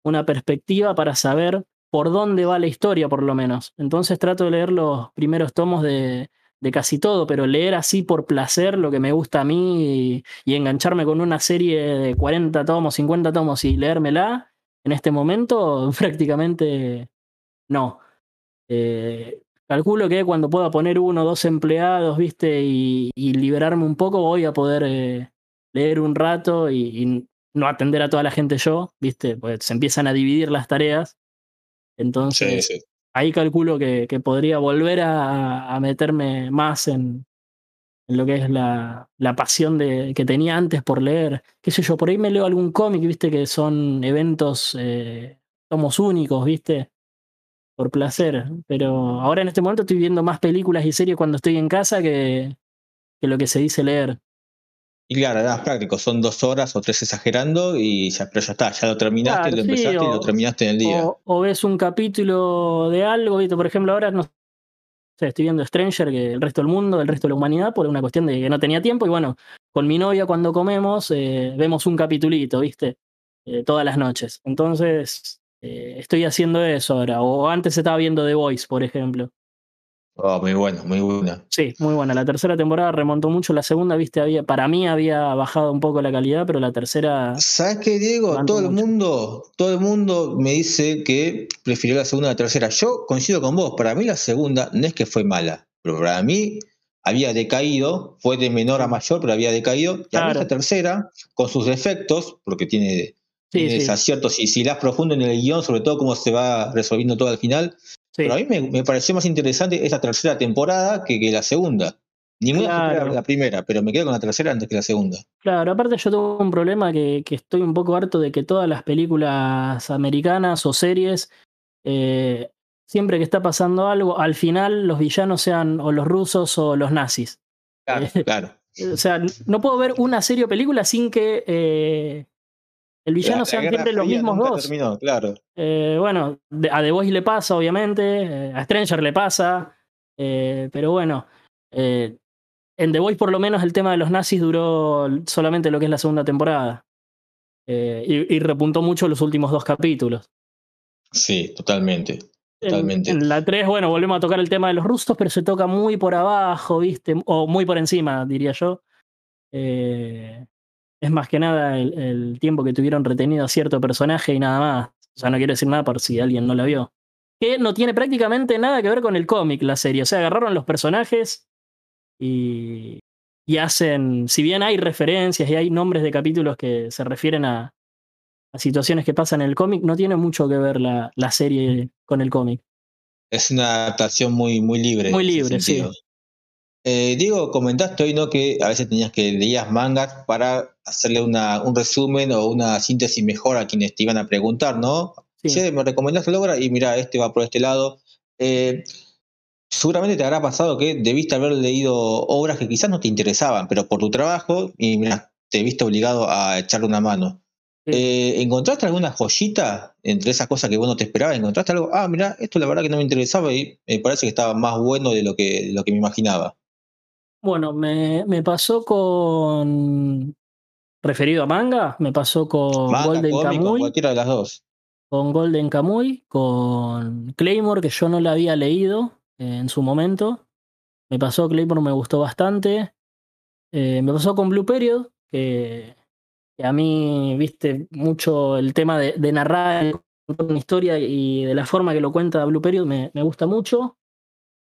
una perspectiva para saber por dónde va la historia, por lo menos. Entonces trato de leer los primeros tomos de, de casi todo, pero leer así por placer lo que me gusta a mí y, y engancharme con una serie de 40 tomos, 50 tomos y leérmela, en este momento prácticamente no. Eh, calculo que cuando pueda poner uno o dos empleados, viste, y, y liberarme un poco, voy a poder eh, leer un rato y, y no atender a toda la gente yo, viste, pues se empiezan a dividir las tareas. Entonces, Sí, sí. ahí calculo que, que podría volver a, a meterme más en, en lo que es la, la pasión de, que tenía antes por leer. Qué sé yo, por ahí me leo algún cómic, viste, que son eventos, eh, tomos únicos, viste, por placer. Pero ahora en este momento estoy viendo más películas y series cuando estoy en casa que, que lo que se dice leer. Y claro, nada, práctico, son dos horas o tres exagerando y ya, pero ya está, ya lo terminaste, Claro, lo sí, empezaste y lo terminaste en el día. O, o ves un capítulo de algo, ¿viste? por ejemplo, ahora no sé, estoy viendo Stranger, que el resto del mundo, el resto de la humanidad, por una cuestión de que no tenía tiempo. Y bueno, con mi novia cuando comemos, eh, vemos un capitulito, ¿viste? Eh, todas las noches. Entonces, eh, estoy haciendo eso ahora. O antes estaba viendo The Voice, por ejemplo. Oh, muy buena, muy buena. Sí, muy buena. La tercera temporada remontó mucho. La segunda, viste, había, para mí había bajado un poco la calidad, pero la tercera. ¿Sabes qué, Diego? Todo el mundo, todo el mundo me dice que prefirió la segunda a la tercera. Yo coincido con vos. Para mí la segunda no es que fue mala, pero para mí había decaído, fue de menor a mayor, pero había decaído. Y a mí la tercera, con sus defectos, porque tiene, desaciertos y si las profundo en el guion, sobre todo cómo se va resolviendo todo al final, pero a mí me, pareció más interesante esta tercera temporada que, que la segunda. Ninguna la primera, pero me quedo con la tercera antes que la segunda. Claro, aparte yo tengo un problema que, estoy un poco harto de que todas las películas americanas o series, eh, siempre que está pasando algo, al final los villanos sean o los rusos o los nazis. Claro, eh, claro. O sea, no puedo ver una serie o película sin que eh, el villano sean siempre los mismos dos. claro. Eh, bueno, a The Voice le pasa, obviamente, eh, a Stranger le pasa, eh, pero bueno, en The Voice por lo menos el tema de los nazis duró solamente lo que es la segunda temporada. Y, repuntó mucho los últimos dos capítulos. Sí, totalmente. Totalmente. En, la 3, bueno, volvemos a tocar el tema de los rusos, pero se toca muy por abajo, ¿viste? O muy por encima, diría yo. Eh, es más que nada el, tiempo que tuvieron retenido a cierto personaje y nada más. O sea, no quiero decir nada por si alguien no la vio. Que no tiene prácticamente nada que ver con el cómic, la serie. O sea, agarraron los personajes y, y hacen, si bien hay referencias y hay nombres de capítulos que se refieren a, situaciones que pasan en el cómic, no tiene mucho que ver la, la serie con el cómic. Es una adaptación muy, muy libre. Muy libre, sí. Eh, Diego, comentaste hoy ¿no? que a veces tenías que leías mangas para hacerle una, un resumen o una síntesis mejor a quienes te iban a preguntar, ¿no? Sí. me recomendaste obra y mira, este va por este lado. Eh, seguramente te habrá pasado que debiste haber leído obras que quizás no te interesaban, pero por tu trabajo, y mira, te viste obligado a echarle una mano. Eh, ¿Encontraste alguna joyita entre esas cosas que vos no te esperabas? ¿Encontraste algo? Ah, mira, esto la verdad que no me interesaba y me parece que estaba más bueno de lo que, de lo que me imaginaba. Bueno, me, me pasó con. Referido a manga, me pasó con Golden Kamuy. Con cualquiera de las dos. Con Golden Kamuy, con Claymore, que yo no la había leído en su momento. Me pasó Claymore, me gustó bastante. Eh, me pasó con Blue Period, que, a mí, viste, mucho el tema de, de narrar una historia y de la forma que lo cuenta Blue Period me, me gusta mucho.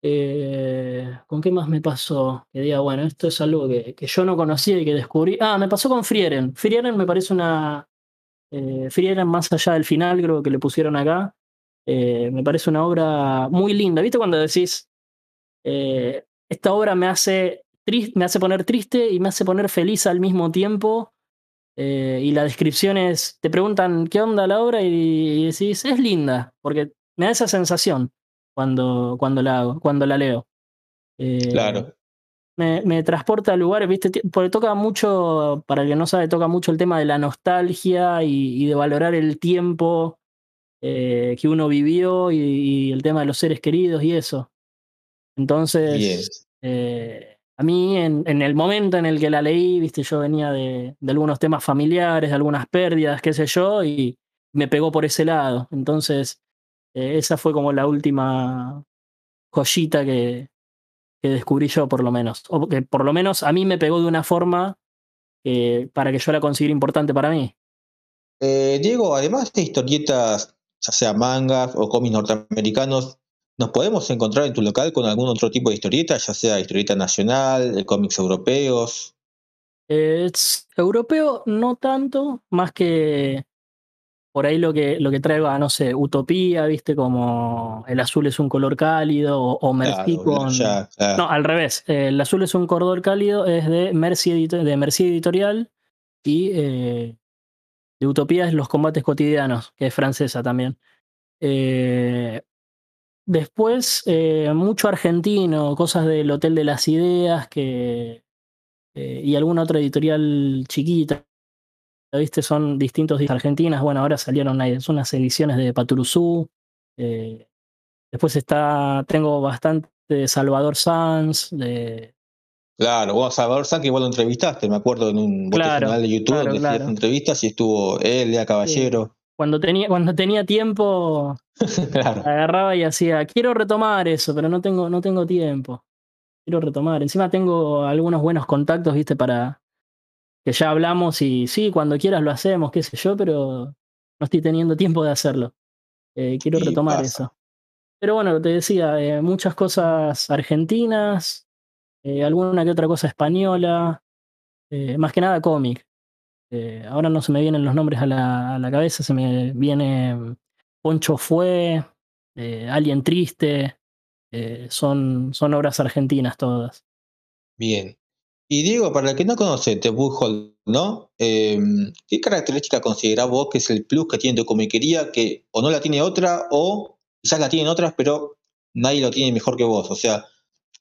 Eh, ¿Con qué más me pasó? Que diga, bueno, esto es algo que, yo no conocía y que descubrí. Ah, me pasó con Frieren. Frieren me parece una. Eh, Frieren, más allá del final, creo que le pusieron acá. Eh, me parece una obra muy linda. ¿Viste cuando decís, esta obra me hace, me hace poner triste y me hace poner feliz al mismo tiempo? y la descripción es, te preguntan qué onda la obra y decís, es linda, porque me da esa sensación cuando, cuando, la, hago, cuando la leo. Eh, claro. Me, me, transporta a lugares, ¿viste? Porque toca mucho, para el que no sabe, toca mucho el tema de la nostalgia y, de valorar el tiempo eh, que uno vivió y, el tema de los seres queridos y eso. Entonces, eh, a mí en, en, el momento en el que la leí, ¿viste? Yo venía de, de algunos temas familiares, de algunas pérdidas, qué sé yo, y me pegó por ese lado. Entonces, eh, esa fue como la última joyita que, que, descubrí yo, por lo menos. O que por lo menos a mí me pegó de una forma para que yo la considere importante para mí. Eh, Diego, además de historietas, ya sea mangas o cómics norteamericanos, ¿nos podemos encontrar en tu local con algún otro tipo de historieta, ya sea historieta nacional, cómics europeos? europeo no tanto, más que por ahí lo que, lo que traigo a, no sé, Utopía, viste, como el azul es un color cálido, o, o Mercy con. No, al revés. el azul es un color cálido, es de Mercy, de Mercy Editorial, y eh, de Utopía es Los Combates Cotidianos, que es francesa también. Eh, después, eh, mucho argentino, cosas del Hotel de las Ideas, que. y alguna otra editorial chiquita ¿viste? Son distintos argentinas. Bueno, ahora salieron unas ediciones de Paturuzú. Eh, después está, tengo bastante de Salvador Sanz, de... Claro, vos Salvador Sanz que igual lo entrevistaste, me acuerdo en un canal de YouTube donde entrevistas y estuvo él, Lea Caballero. cuando tenía, cuando tenía tiempo, agarraba y hacía, quiero retomar eso, pero no tengo, no tengo tiempo. Quiero retomar. Encima tengo algunos buenos contactos, viste, para que ya hablamos y sí, cuando quieras lo hacemos, qué sé yo, pero no estoy teniendo tiempo de hacerlo. Eh, quiero retomar eso. Pero bueno, te decía, eh, muchas cosas argentinas, eh, alguna que otra cosa española, más que nada cómic. ahora no se me vienen los nombres a la, a la cabeza, se me viene Poncho Fue, Alien Triste, son, son obras argentinas todas. Bien. Y digo, para el que no conoce The Hall, ¿no? Em, ¿Qué característica considerás vos que es el plus que tiene tu comiquería que o no la tiene otra o quizás la tienen otras, pero nadie lo tiene mejor que vos? O sea,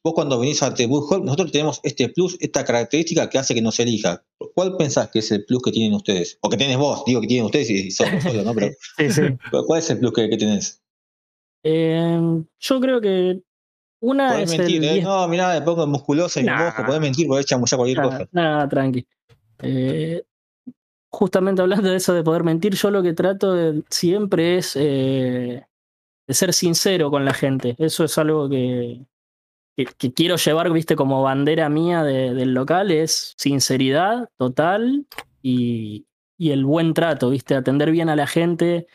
vos cuando venís a The Hall, nosotros tenemos este plus, esta característica que hace que nos elija. ¿Cuál pensás que es el plus que tienen ustedes? O que tenés vos, digo que tienen ustedes y son solo, ¿no? Pero, sí, sí. ¿Cuál es el plus que, que tenés? Em, yo creo que una podés mentir, ¿eh? No, mirá, me pongo musculosa y nah. mojo. Podés mentir, podés chamuchar cualquier cosa. Nada, tranqui. Eh, justamente hablando de eso de poder mentir, yo lo que trato de, siempre es eh, de ser sincero con la gente. Eso es algo que, que, quiero llevar, viste, como bandera mía del local, es sinceridad total y, y el buen trato, viste, atender bien a la gente,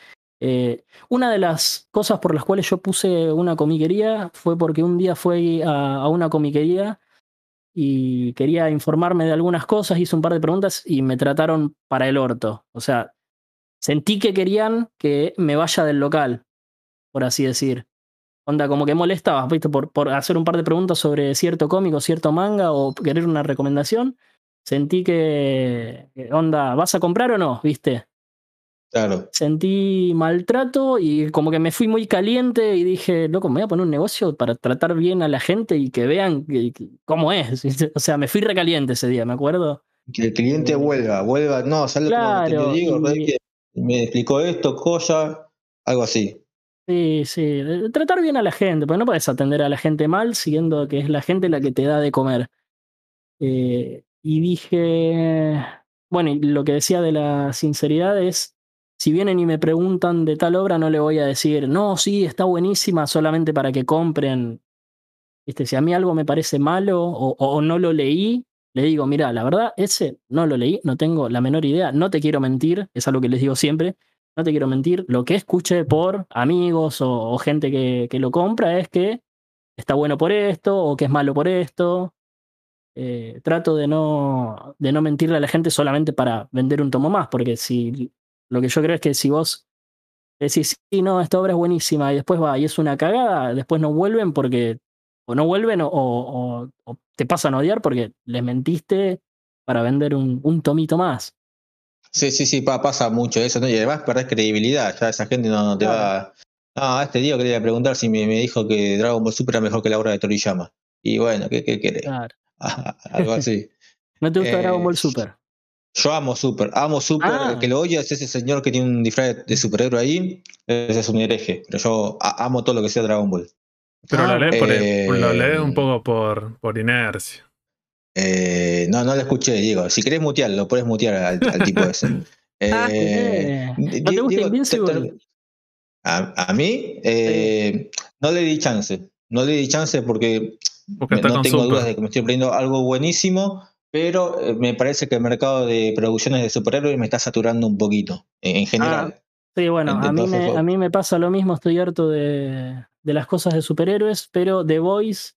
eh, una de las cosas por las cuales yo puse una comiquería fue porque un día fui a, una comiquería y quería informarme de algunas cosas, hice un par de preguntas y me trataron para el orto. O sea, sentí que querían que me vaya del local, por así decir. Onda, como que molestaba, ¿viste? Por hacer un par de preguntas sobre cierto cómico, cierto manga o querer una recomendación. Sentí que, onda, ¿vas a comprar o no? ¿Viste? Sentí maltrato y como que me fui muy caliente y dije, loco, me voy a poner un negocio para tratar bien a la gente y que vean cómo es. O sea, me fui recaliente ese día, me acuerdo. Que el cliente vuelva, vuelva, no, sale claro, te digo, me explicó esto, cosa, algo así. Sí, sí, tratar bien a la gente, porque no puedes atender a la gente mal siguiendo que es la gente la que te da de comer. Eh, y dije, bueno, y lo que decía de la sinceridad es, si vienen y me preguntan de tal obra, no le voy a decir, no, sí, está buenísima solamente para que compren. Si a mí algo me parece malo o, no lo leí, le digo, mira, la verdad, ese no lo leí, no tengo la menor idea, no te quiero mentir, es algo que les digo siempre, no te quiero mentir, lo que escuché por amigos o, gente que, que, lo compra es que está bueno por esto o que es malo por esto. Eh, trato de no, de no mentirle a la gente solamente para vender un tomo más, porque si lo que yo creo es que si vos decís, sí, no, esta obra es buenísima y después va y es una cagada, después no vuelven porque o no vuelven o, te pasan a odiar porque les mentiste para vender un, un tomito más. Sí, sí, sí, pasa mucho eso, ¿no? Y además perdés credibilidad, ya esa gente no, te va... No, este día quería preguntar si me, dijo que Dragon Ball Super era mejor que la obra de Toriyama. Y bueno, ¿qué, qué querés? Algo así. ¿No te gusta Dragon Ball eh, Super? Yo amo Super, amo Super, ah. que lo oye es ese señor que tiene un disfraz de superhéroe ahí, ese es un hereje, pero yo amo todo lo que sea Dragon Ball. Pero lo, lees lo lees un eh, poco por, por inercia. Eh, no, no lo escuché, Diego. Si querés mutear, lo puedes mutear al, tipo ese. Ah, eh, ¿No te gusta Invincible? A, a, mí no le di chance. No le di chance porque, no tengo dudas de que me estoy aprendiendo algo buenísimo pero eh, me parece que el mercado de producciones de superhéroes me está saturando un poquito, en general. Ah, sí, bueno, a mí, me, a mí me pasa lo mismo, estoy harto de, de las cosas de superhéroes, pero The Voice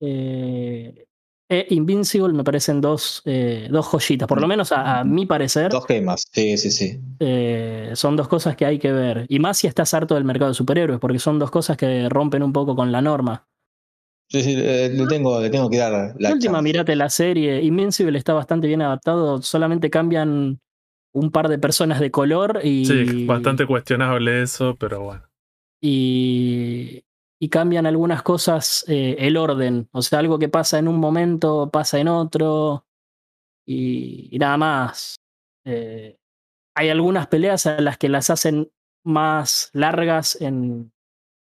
eh, e Invincible me parecen dos, eh, dos joyitas, por lo menos a, mi parecer. Dos gemas, sí, sí, sí. son dos cosas que hay que ver. Y más si estás harto del mercado de superhéroes, porque son dos cosas que rompen un poco con la norma. Sí, sí, le, tengo, le tengo que dar la. última, mirate la serie. Invincible está bastante bien adaptado. Solamente cambian un par de personas de color y. Sí, bastante cuestionable eso, pero bueno. Y, y cambian algunas cosas eh, el orden. O sea, algo que pasa en un momento pasa en otro. Y, nada más. Eh, hay algunas peleas a las que las hacen más largas en,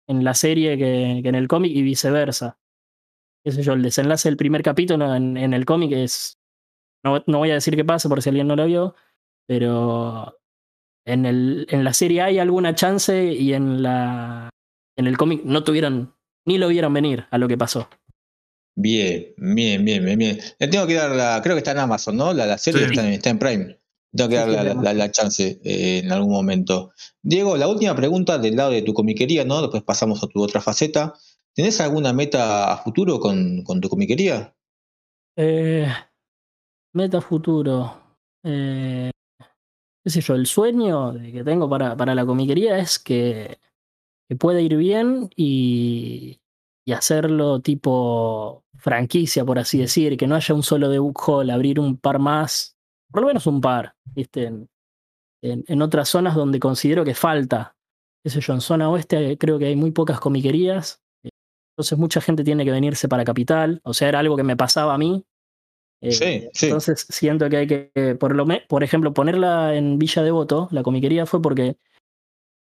en la serie que, en el cómic y viceversa. Qué yo, el desenlace del primer capítulo en, el cómic es. No, no, voy a decir qué pasa por si alguien no lo vio, pero en, el, en la serie hay alguna chance y en, la, en el cómic no tuvieron, ni lo vieron venir a lo que pasó. Bien, bien, bien, bien, bien. Le tengo que dar la, creo que está en Amazon, ¿no? La, la serie está, en, Prime. Tengo que dar la, chance eh, en algún momento. Diego, la última pregunta del lado de tu comiquería, ¿no? Después pasamos a tu otra faceta. ¿Tenés alguna meta a futuro con, con tu comiquería? Eh, meta futuro. Eh, qué sé yo, el sueño que tengo para, para la comiquería es que, que pueda ir bien y, y hacerlo tipo franquicia, por así decir, que no haya un solo de Hall, abrir un par más, por lo menos un par, ¿viste? En, en, otras zonas donde considero que falta. Qué sé yo, en zona oeste creo que hay muy pocas comiquerías, entonces mucha gente tiene que venirse para capital, o sea, era algo que me pasaba a mí. Eh, sí, sí. Entonces siento que hay que, por, lo por ejemplo, ponerla en Villa Devoto, la comiquería fue porque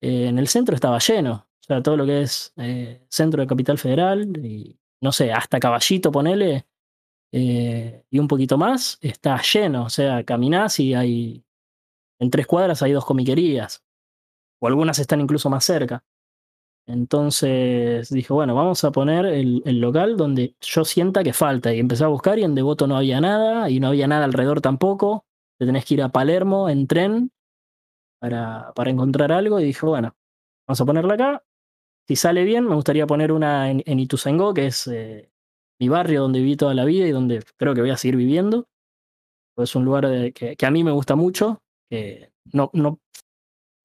eh, en el centro estaba lleno. O sea, todo lo que es eh, centro de Capital Federal y, no sé, hasta Caballito, ponele, eh, y un poquito más, está lleno. O sea, caminás y hay, en tres cuadras hay dos comiquerías, o algunas están incluso más cerca. Entonces dije, bueno, vamos a poner el, local donde yo sienta que falta. Y empecé a buscar y en Devoto no había nada, y no había nada alrededor tampoco. Te tenés que ir a Palermo en tren para, para encontrar algo. Y dije, bueno, vamos a ponerla acá. Si sale bien, me gustaría poner una en, en que es eh, mi barrio donde viví toda la vida y donde creo que voy a seguir viviendo. Es un lugar que, a mí me gusta mucho, que no, no,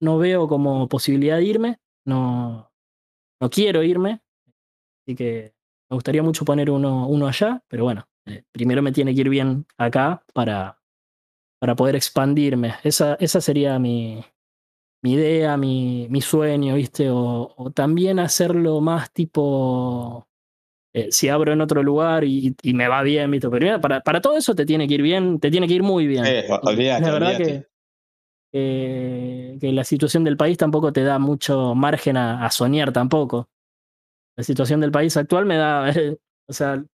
no veo como posibilidad de irme, no, no quiero irme, así que me gustaría mucho poner uno, uno allá, pero bueno, eh, primero me tiene que ir bien acá para, para poder expandirme. Esa, esa sería mi, mi idea, mi, mi sueño, ¿viste? O, también hacerlo más tipo, eh, si abro en otro lugar y, me va bien, ¿viste? Pero para, para, todo eso te tiene que ir bien, te tiene que ir muy bien. la verdad que, que la situación del país tampoco te da mucho margen a, soñar tampoco. La situación del país actual me da, o sea,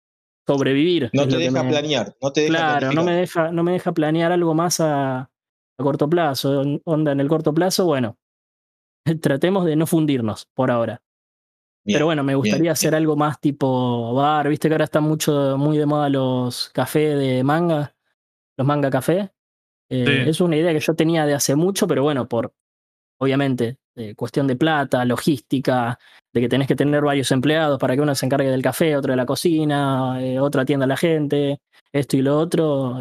sobrevivir. No te deja planear, no te deja Claro, no me deja, no me deja planear algo más a, a corto plazo. Onda, en el corto plazo, bueno, tratemos de no fundirnos por ahora. Pero bueno, me gustaría hacer algo más tipo bar. Viste que ahora están mucho, muy de moda los cafés de manga, los manga café. Eh, es una idea que yo tenía de hace mucho, pero bueno, por obviamente eh, cuestión de plata, logística, de que tenés que tener varios empleados para que uno se encargue del café, otro de la cocina, eh, otro atienda a la gente, esto y lo otro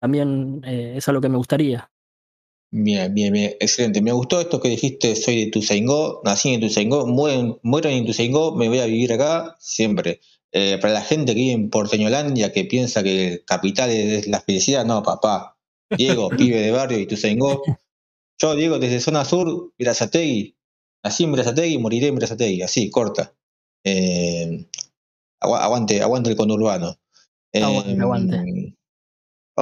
también eh, es algo que me gustaría. Bien, bien, bien, excelente. Me gustó esto que dijiste, soy de Tuzaingó, nací en Tuzaingó, muero, muero en Tuzaingó, me voy a vivir acá siempre. Eh, para la gente que vive en Porteñolandia, que piensa que capital es la felicidad, no, papá. Diego, pibe de barrio y Tuzaingó. Yo, Diego, desde zona sur, Virazategui, nací en Virazategui, moriré en Virazategui, así, corta. Eh, aguante, aguante el conurbano. Aguante, aguante.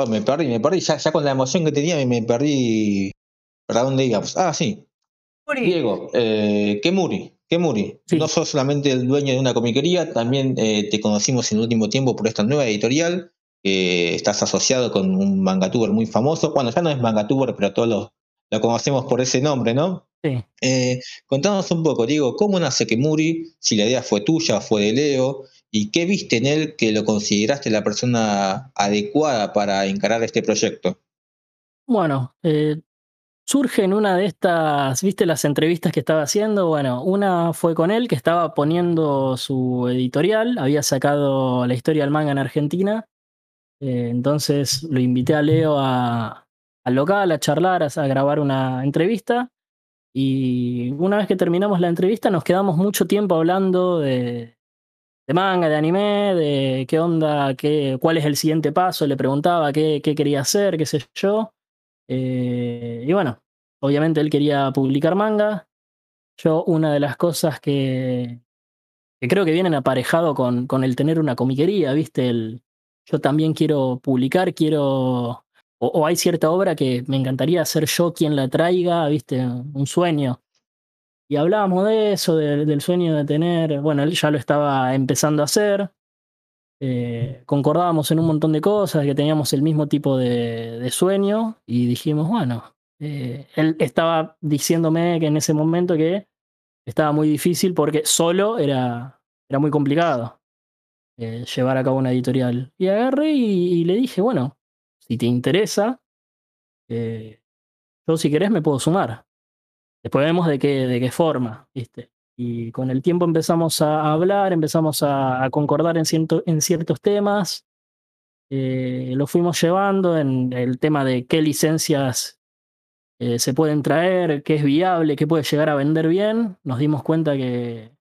Oh, me perdí, me perdí. Ya, con la emoción que tenía me perdí. ¿Para dónde íbamos? Ah, sí. Diego, eh, ¿qué Muri? ¿Qué Muri? No sos solamente el dueño de una comiquería, también eh, te conocimos en el último tiempo por esta nueva editorial. estás asociado con un mangatuber muy famoso. Bueno, ya no es mangatuber, pero todos lo, lo conocemos por ese nombre, ¿no? Sí. Eh, contanos un poco, Diego, ¿cómo nace Kemuri? Si la idea fue tuya, fue de Leo, ¿Y qué viste en él que lo consideraste la persona adecuada para encarar este proyecto? Bueno, eh, surge en una de estas, viste las entrevistas que estaba haciendo, bueno, una fue con él que estaba poniendo su editorial, había sacado la historia del manga en Argentina, eh, entonces lo invité a Leo al local a charlar, a grabar una entrevista. Y una vez que terminamos la entrevista nos quedamos mucho tiempo hablando de, de manga, de anime, de qué onda, qué, cuál es el siguiente paso, le preguntaba qué, qué quería hacer, qué sé yo. Eh, y bueno, obviamente él quería publicar manga. Yo una de las cosas que, creo que vienen aparejado con, con el tener una comiquería, ¿viste? El, yo también quiero publicar, quiero... O, hay cierta obra que me encantaría ser yo quien la traiga, ¿viste? Un sueño. Y hablábamos de eso, del sueño de tener, bueno, él ya lo estaba empezando a hacer, eh, concordábamos en un montón de cosas, que teníamos el mismo tipo de, sueño y dijimos, bueno, él estaba diciéndome que en ese momento que estaba muy difícil porque solo era, era muy complicado llevar a cabo una editorial. Y agarré y, le dije, bueno, si te interesa, yo si querés me puedo sumar. Después vemos de qué, de qué forma, ¿viste? Y con el tiempo empezamos a hablar, empezamos a, concordar en, en, ciertos temas. Eh, lo fuimos llevando en el tema de qué licencias eh, se pueden traer, qué es viable, qué puede llegar a vender bien. Nos dimos cuenta que,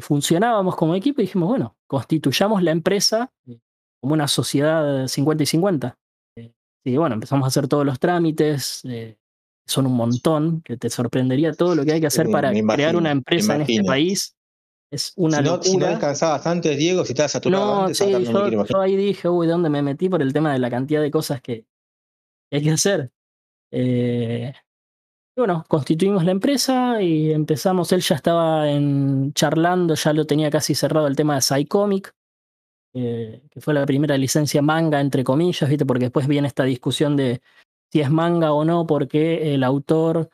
funcionábamos como equipo y dijimos, bueno, constituyamos la empresa eh, como una sociedad 50 y 50. y bueno, empezamos a hacer todos los trámites, son un montón, que te sorprendería todo lo que hay que hacer para crear una empresa en este país. Es una si no, locura. Si no alcanzabas antes, Diego, si estabas saturado no, antes, sí, yo, ahí dije, uy, ¿de dónde me metí? Por el tema de la cantidad de cosas que, hay que hacer. Eh, bueno, constituimos la empresa y empezamos. Él ya estaba en, charlando, ya lo tenía casi cerrado el tema de Psycomic, eh, que fue la primera licencia manga, entre comillas, ¿viste? Porque después viene esta discusión de si es manga o no, porque el autor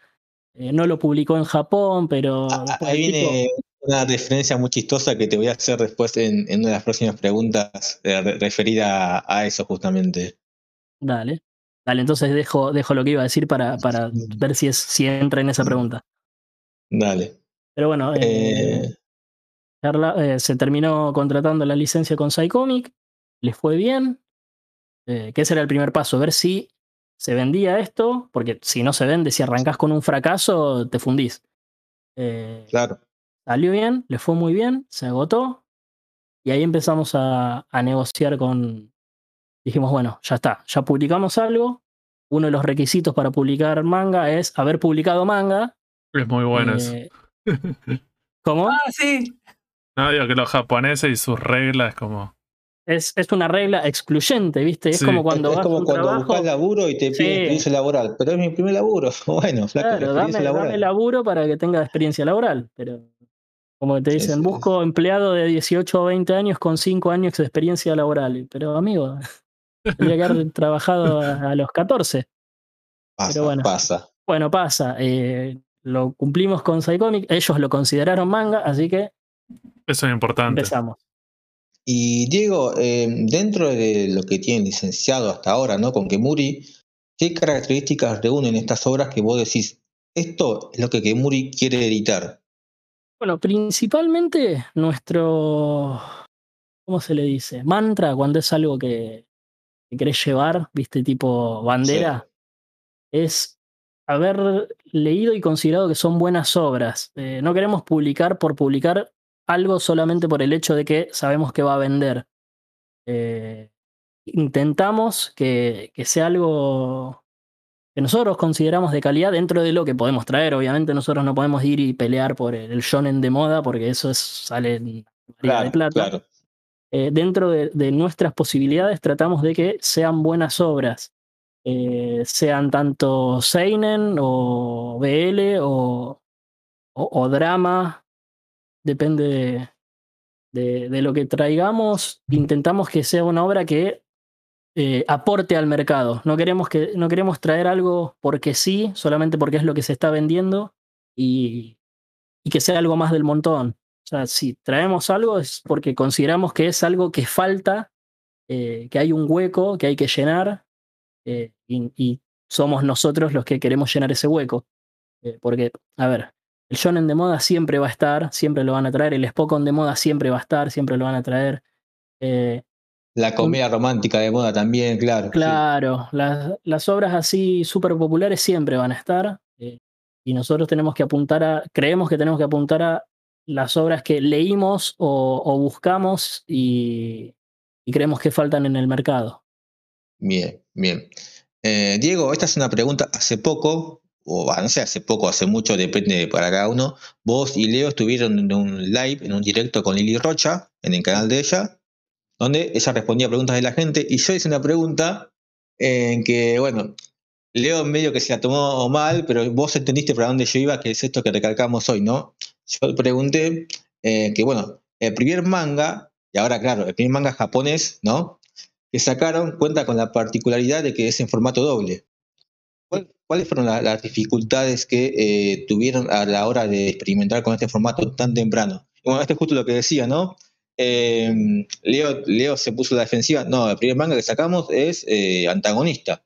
eh, no lo publicó en Japón, pero... Ah, ah, ahí viene una referencia muy chistosa que te voy a hacer después en, una de las próximas preguntas eh, referida a, eso justamente. Dale. Dale, entonces dejo, dejo lo que iba a decir para, para ver si, es, si entra en esa pregunta. Dale. Pero bueno, eh, se terminó contratando la licencia con Psycomic, les fue bien, que ese era el primer paso, ver si se vendía esto, porque si no se vende, si arrancás con un fracaso, te fundís. Eh, claro. Salió bien, le fue muy bien, se agotó, y ahí empezamos a, negociar con... Dijimos, bueno, ya está, ya publicamos algo. Uno de los requisitos para publicar manga es haber publicado manga. Es muy bueno eso. Eh, ¿Cómo? Ah, sí. No, digo que los japoneses y sus reglas como es, es, una regla excluyente, ¿viste? Es como cuando es, como cuando buscas laburo y te piden experiencia laboral. Pero es mi primer laburo. Bueno, flaco, claro, dame, dame, laburo para que tenga experiencia labural. Pero como te dicen, busco empleado de 18 o 20 años con 5 años de experiencia laboral. Pero amigo, tendría que haber trabajado a, los 14. Pasa, pero bueno, pasa. Bueno, pasa. Eh, lo cumplimos con Psycomic. Ellos lo consideraron manga, así que. Eso es importante. Empezamos. Y Diego, em, dentro de lo que tiene licenciado hasta ahora, ¿no? Con Kemuri, ¿qué características reúnen estas obras que vos decís, esto es lo que Kemuri quiere editar? Bueno, principalmente nuestro, ¿cómo se le dice? Mantra, cuando es algo que, querés llevar, viste, tipo bandera, es haber leído y considerado que son buenas obras. Eh, no queremos publicar por publicar algo solamente por el hecho de que sabemos que va a vender. Eh, intentamos que, sea algo que nosotros consideramos de calidad dentro de lo que podemos traer. Obviamente nosotros no podemos ir y pelear por el, shonen de moda porque eso es, sale de plata. Eh, dentro de, nuestras posibilidades tratamos de que sean buenas obras. Eh, sean tanto Seinen o BL o, o drama depende de, lo que traigamos, intentamos que sea una obra que eh, aporte al mercado. No queremos, que, no queremos traer algo porque sí, solamente porque es lo que se está vendiendo y, que sea algo más del montón. O sea, si traemos algo es porque consideramos que es algo que falta, eh, que hay un hueco que hay que llenar eh, y, somos nosotros los que queremos llenar ese hueco. porque, a ver, el shonen de moda siempre va a estar, siempre lo van a traer. El Spokon de moda siempre va a estar, siempre lo van a traer. Eh, la comedia romántica de moda también, claro. Claro, las, obras así súper populares siempre van a estar. Eh, y nosotros tenemos que apuntar a, creemos que tenemos que apuntar a las obras que leímos o, buscamos y, creemos que faltan en el mercado. Bien, bien. Eh, Diego, esta es una pregunta. Hace poco o no sé, hace poco, hace mucho, depende para cada uno, vos y Leo estuvieron en un live, en un directo con Lili Rocha, en el canal de ella, donde ella respondía preguntas de la gente, y yo hice una pregunta en que, bueno, Leo medio que se la tomó mal, pero vos entendiste para dónde yo iba, que es esto que recalcamos hoy, ¿no? Yo pregunté eh, que, bueno, el primer manga, y ahora claro, el primer manga japonés, ¿no? Que sacaron cuenta con la particularidad de que es en formato doble. ¿Cuáles fueron las dificultades que eh, tuvieron a la hora de experimentar con este formato tan temprano? Bueno, este es justo lo que decía, ¿no? Eh, Leo, Leo se puso la defensiva. No, el primer manga que sacamos es eh, antagonista.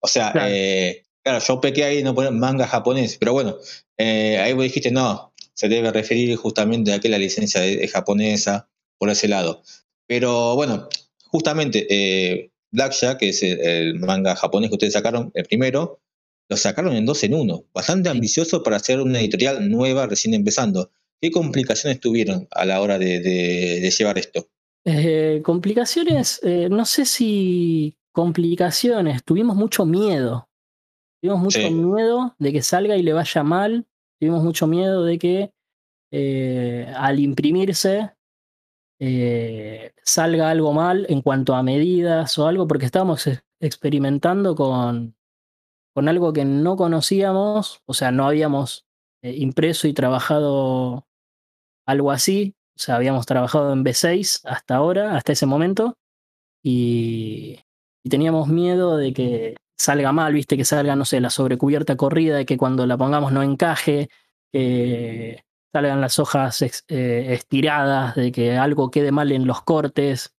O sea, claro. yo pequé ahí no poner manga japonés, pero bueno, ahí vos dijiste, no, se debe referir justamente a que la licencia es japonesa por ese lado. Pero bueno, justamente Blackjack, que es el, manga japonés que ustedes sacaron, el primero, lo sacaron en dos en uno. Bastante ambicioso para hacer una editorial nueva recién empezando. ¿Qué complicaciones tuvieron a la hora de, llevar esto? Eh, complicaciones, eh, no sé si complicaciones, tuvimos mucho miedo. Tuvimos mucho miedo de que salga y le vaya mal. Tuvimos mucho miedo de que eh, al imprimirse eh, salga algo mal en cuanto a medidas o algo, porque estábamos experimentando con, con algo que no conocíamos, o sea, no habíamos eh, impreso y trabajado algo así, o sea, habíamos trabajado en B6 hasta ahora, hasta ese momento, y, teníamos miedo de que salga mal, viste, que salga, no sé, la sobrecubierta corrida, de que cuando la pongamos no encaje, que salgan las hojas eh, estiradas, de que algo quede mal en los cortes,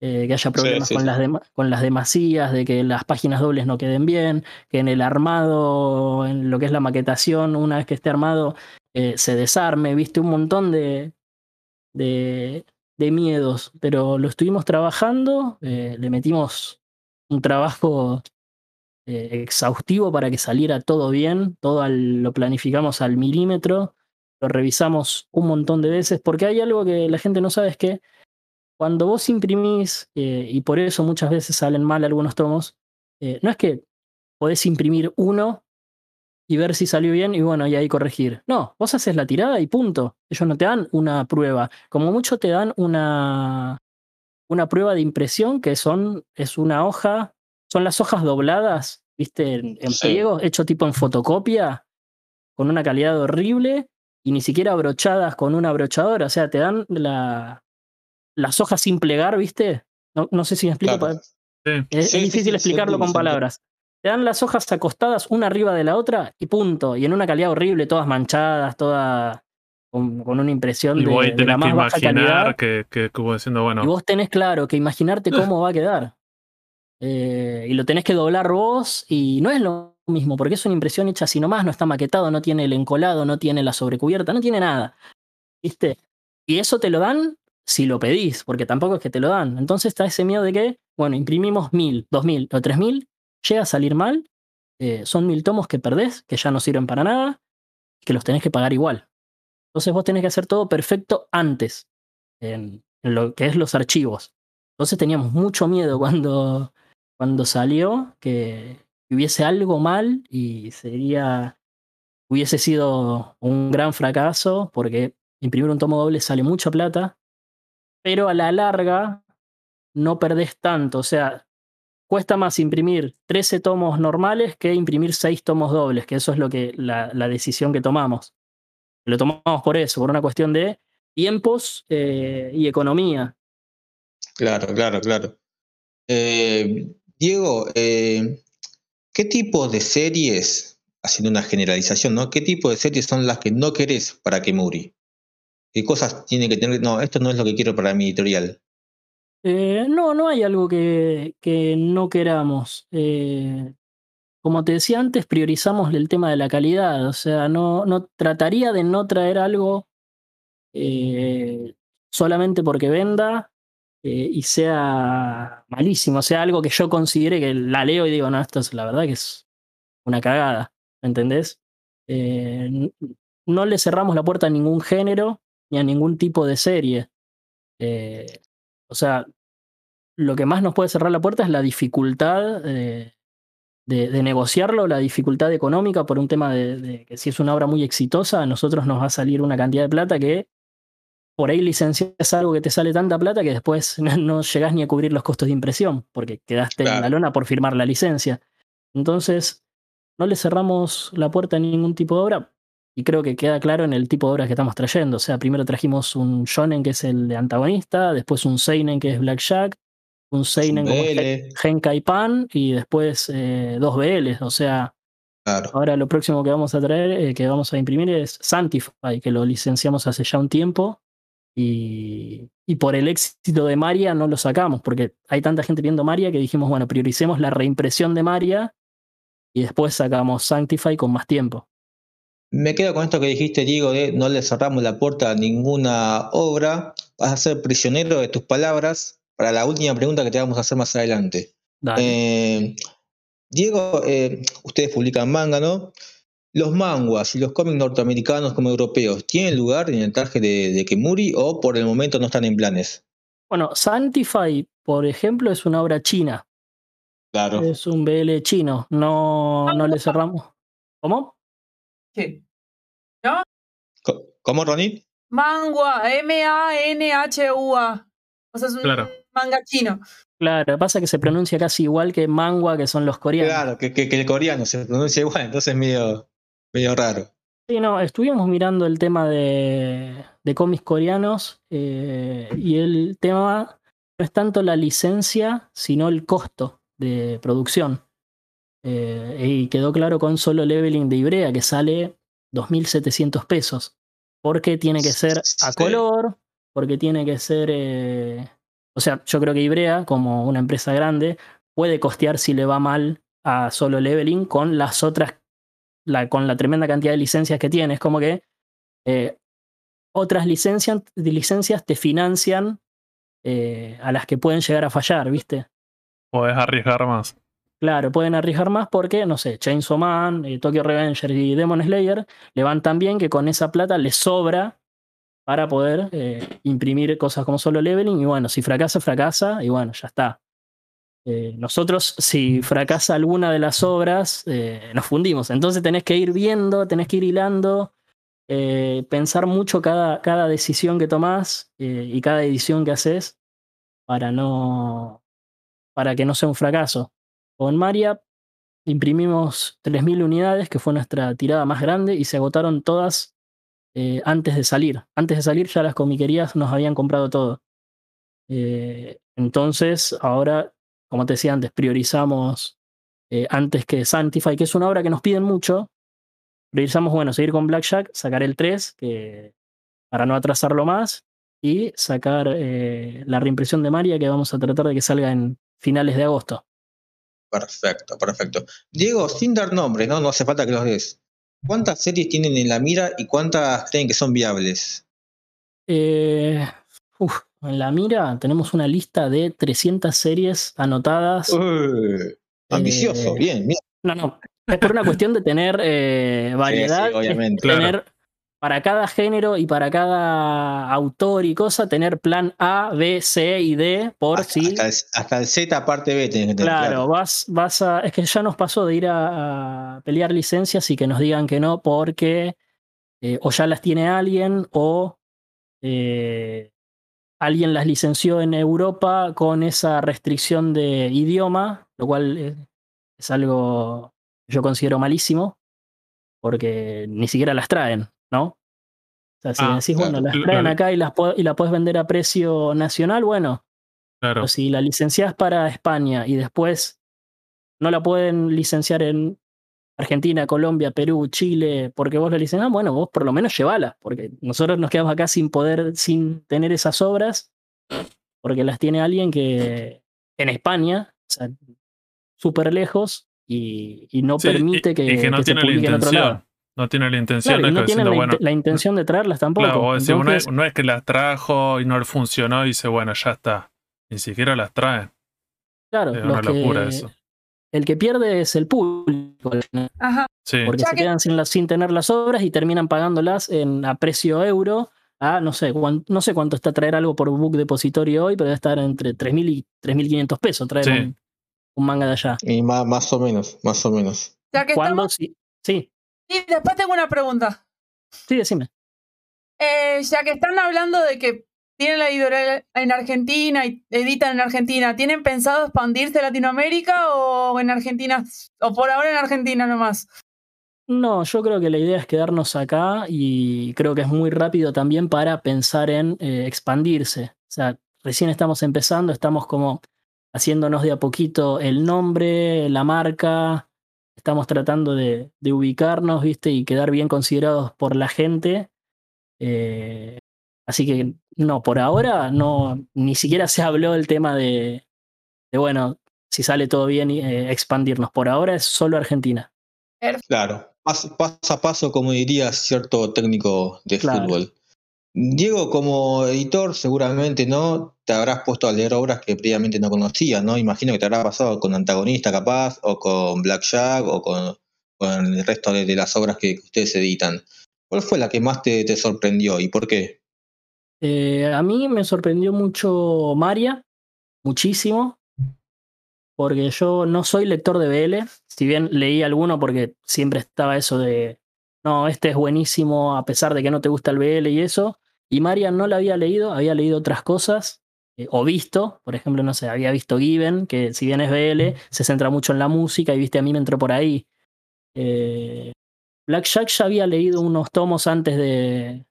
eh, que haya problemas con, Las con las demasías, de que las páginas dobles no queden bien, que en el armado, en lo que es la maquetación, una vez que esté armado, eh, se desarme, viste un montón de, de, de, miedos, pero lo estuvimos trabajando, le metimos un trabajo exhaustivo para que saliera todo bien, todo lo planificamos al milímetro lo revisamos un montón de veces, porque hay algo que la gente no sabe, es que cuando vos imprimís, eh, y por eso muchas veces salen mal algunos tomos, eh, no es que podés imprimir uno y ver si salió bien y bueno, y ahí corregir. No, vos haces la tirada y punto. Ellos no te dan una prueba. Como mucho te dan una, una prueba de impresión que son, es una hoja, son las hojas dobladas, viste, en, pliego, hecho tipo en fotocopia, con una calidad horrible, y ni siquiera abrochadas con una abrochadora, o sea, te dan la, las hojas sin plegar, ¿viste? No, no sé si me explico. Es, difícil explicarlo con palabras. Te dan las hojas acostadas una arriba de la otra y punto. Y en una calidad horrible, todas manchadas, todas con, una impresión de, la más baja calidad. Que, que, diciendo, bueno. Y vos tenés claro que imaginarte cómo va a quedar. Eh, y lo tenés que doblar vos y no es lo mismo, porque es una impresión hecha así nomás, no está maquetado, no tiene el encolado, no tiene la sobrecubierta, no tiene nada. ¿Viste? Y eso te lo dan si lo pedís, porque tampoco es que te lo dan. Entonces está ese miedo de que, bueno, imprimimos mil, dos mil o tres mil, llega a salir mal, eh, son mil tomos que perdés, que ya no sirven para nada, que los tenés que pagar igual. Entonces vos tenés que hacer todo perfecto antes, en, en lo que es los archivos. Entonces teníamos mucho miedo cuando, cuando salió, que, hubiese algo mal y sería, hubiese sido un gran fracaso porque imprimir un tomo doble sale mucha plata, pero a la larga no perdés tanto, o sea, cuesta más imprimir 13 tomos normales que imprimir 6 tomos dobles, que eso es lo que la, decisión que tomamos. Lo tomamos por eso, por una cuestión de tiempos eh, y economía. Claro, claro, claro. Eh, Diego, eh, ¿Qué tipo de series, haciendo una generalización, ¿no? ¿Qué tipo de series son las que no querés para Kemuri? ¿Qué cosas tiene que tener? No, esto no es lo que quiero para mi editorial. Eh, no, no hay algo que, que no queramos. Eh, como te decía antes, priorizamos el tema de la calidad. O sea, no, no trataría de no traer algo eh, solamente porque venda eh, y sea malísimo, sea algo que yo considere que la leo y digo, no, esto es la verdad que es una cagada, ¿entendés? Eh, no le cerramos la puerta a ningún género ni a ningún tipo de serie. Eh, o sea, lo que más nos puede cerrar la puerta es la dificultad de, negociarlo, la dificultad económica por un tema de, de, que si es una obra muy exitosa, a nosotros nos va a salir una cantidad de plata que por ahí licencias algo que te sale tanta plata que después no llegás ni a cubrir los costos de impresión, porque quedaste en la lona por firmar la licencia. Entonces, no le cerramos la puerta a ningún tipo de obra, y creo que queda claro en el tipo de obras que estamos trayendo. O sea, primero trajimos un shonen que es el de antagonista, después un seinen que es Black Jack, un Seinen como Genkai Pan y después eh, dos BLs. O sea, ahora lo próximo que vamos a traer, eh, que vamos a imprimir es Sanctify, que lo licenciamos hace ya un tiempo. Y, y, por el éxito de Maria no lo sacamos, porque hay tanta gente viendo Maria que dijimos, bueno, prioricemos la reimpresión de Maria y después sacamos Sanctify con más tiempo. Me quedo con esto que dijiste, Diego, de no le cerramos la puerta a ninguna obra. Vas a ser prisionero de tus palabras para la última pregunta que te vamos a hacer más adelante. Eh, Diego, eh, ustedes publican manga, ¿no? ¿Los manguas y los cómics norteamericanos como europeos tienen lugar en el traje de, de Kemuri o por el momento no están en planes? Bueno, Sanctify, por ejemplo, es una obra china. Claro. Es un BL chino. No, no le cerramos. ¿Cómo? ¿Qué? ¿No? ¿Cómo, Ronnie? Mangua, M-A-N-H-U-A. O sea, es un manga chino. Claro, pasa que se pronuncia casi igual que mangua, que son los coreanos. Claro, que, que, el coreano se pronuncia igual, entonces es medio, medio raro. Sí, no, estuvimos mirando el tema de, de cómics coreanos eh, y el tema no es tanto la licencia, sino el costo de producción. Eh, y quedó claro con solo leveling de Ibrea que sale 2.700 pesos. Porque tiene que ser a color, porque tiene que ser... Eh, o sea, yo creo que Ibrea, como una empresa grande, puede costear si le va mal a solo leveling con las otras, la, con la tremenda cantidad de licencias que tiene. Es como que eh, otras licencias, licencias te financian a las que pueden llegar a fallar, ¿viste? Puedes arriesgar más. Claro, pueden arriesgar más porque, no sé, Chainsaw Man, eh, Tokyo Revenger y Demon Slayer le van tan bien que con esa plata les sobra para poder eh, imprimir cosas como solo leveling. Y bueno, si fracasa, fracasa, y bueno, ya está. Eh, nosotros, si fracasa alguna de las obras, nos fundimos. Entonces tenés que ir viendo, tenés que ir hilando, pensar mucho cada, cada decisión que tomás y cada edición que haces para no, para que no sea un fracaso. Con Maria imprimimos 3.000 unidades, que fue nuestra tirada más grande, y se agotaron todas eh, antes de salir. Antes de salir ya las comiquerías nos habían comprado todo. Eh, entonces, ahora, como te decía antes, priorizamos eh, antes que Sanctify, que es una obra que nos piden mucho. Priorizamos, bueno, seguir con Blackjack, sacar el 3, que, para no atrasarlo más, y sacar la reimpresión de Maria, que vamos a tratar de que salga en finales de agosto. Perfecto, perfecto. Diego, sin dar nombres, ¿no? No hace falta que los des. ¿Cuántas series tienen en la mira y cuántas creen que son viables? Eh, en la mira tenemos una lista de 300 series anotadas. ambicioso, eh, bien, bien. No, no. Es por una cuestión de tener eh, variedad. obviamente. Tener para cada género y para cada autor y cosa, tener plan A, B, C y D por si. Hasta el, Z parte B que Claro, vas, vas a. Es que ya nos pasó de ir a, pelear licencias y que nos digan que no porque eh, o ya las tiene alguien o eh, alguien las licenció en Europa con esa restricción de idioma, lo cual es algo que yo considero malísimo porque ni siquiera las traen. ¿no? O sea, si ah, decís, bueno, las traen acá y, las y la puedes vender a precio nacional, bueno. Claro. Pero si la licencias para España y después no la pueden licenciar en Argentina, Colombia, Perú, Chile, porque vos la licenciás, bueno, vos por lo menos llevala, porque nosotros nos quedamos acá sin poder, sin tener esas obras, porque las tiene alguien que en España, o sea, súper lejos, y, no permite que, que, no se publique en otro lado. No tiene la intención de no tiene la, intención de traerlas tampoco. Claro, no, es, que las trajo y no funcionó y dice, bueno, ya está. Ni siquiera las traen. Claro, es una locura eso. El que pierde es el público. Ajá. Porque se quedan sin, sin tener las obras y terminan pagándolas en, a precio euro. A no sé, no sé cuánto está traer algo por book depositorio hoy, pero debe estar entre 3.000 y 3.500 pesos traer un, manga de allá. Y más, más o menos, más o menos. Ya que sí, sí. Y después tengo una pregunta. Sí, decime. Eh, ya que están hablando de que tienen la editorial en Argentina y editan en Argentina, ¿tienen pensado expandirse a Latinoamérica o en Argentina, o por ahora en Argentina nomás? No, yo creo que la idea es quedarnos acá y creo que es muy rápido también para pensar en eh, expandirse. O sea, recién estamos empezando, estamos como haciéndonos de a poquito el nombre, la marca. Estamos tratando de, ubicarnos, ¿viste? Y quedar bien considerados por la gente. Eh, así que no, por ahora no, ni siquiera se habló del tema de, de bueno, si sale todo bien, eh, expandirnos. Por ahora es solo Argentina. Claro, paso, paso a paso, como diría cierto técnico de Claro. fútbol. Diego, como editor, seguramente no te habrás puesto a leer obras que previamente no conocías, ¿no? Imagino que te habrá pasado con Antagonista, capaz, o con Blackjack, o con, con el resto de, de las obras que ustedes editan. ¿Cuál fue la que más te, te sorprendió y por qué? Eh, a mí me sorprendió mucho Maria, muchísimo, porque yo no soy lector de BL, si bien leí alguno porque siempre estaba eso de, no, este es buenísimo a pesar de que no te gusta el BL y eso, y Maria no la había leído, había leído otras cosas, eh, o visto, por ejemplo, no sé, había visto Given, que si bien es BL, se centra mucho en la música y viste, a mí me entró por ahí. Eh, Black Jack ya había leído unos tomos antes de,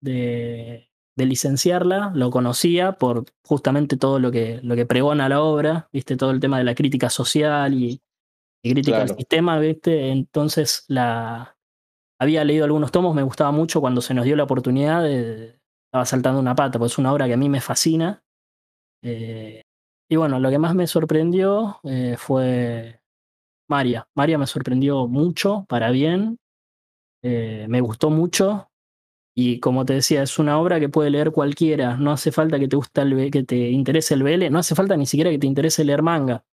de, de licenciarla, lo conocía por justamente todo lo que, lo que pregona la obra, viste, todo el tema de la crítica social y, y crítica Claro. del sistema, viste, entonces la había leído algunos tomos, me gustaba mucho cuando se nos dio la oportunidad, de, estaba saltando una pata, porque es una obra que a mí me fascina. Eh, y bueno, lo que más me sorprendió eh, fue Maria. Maria me sorprendió mucho, para bien. Eh, me gustó mucho. Y como te decía, es una obra que puede leer cualquiera. No hace falta que te guste el, que te interese el BL, no hace falta ni siquiera que te interese leer manga.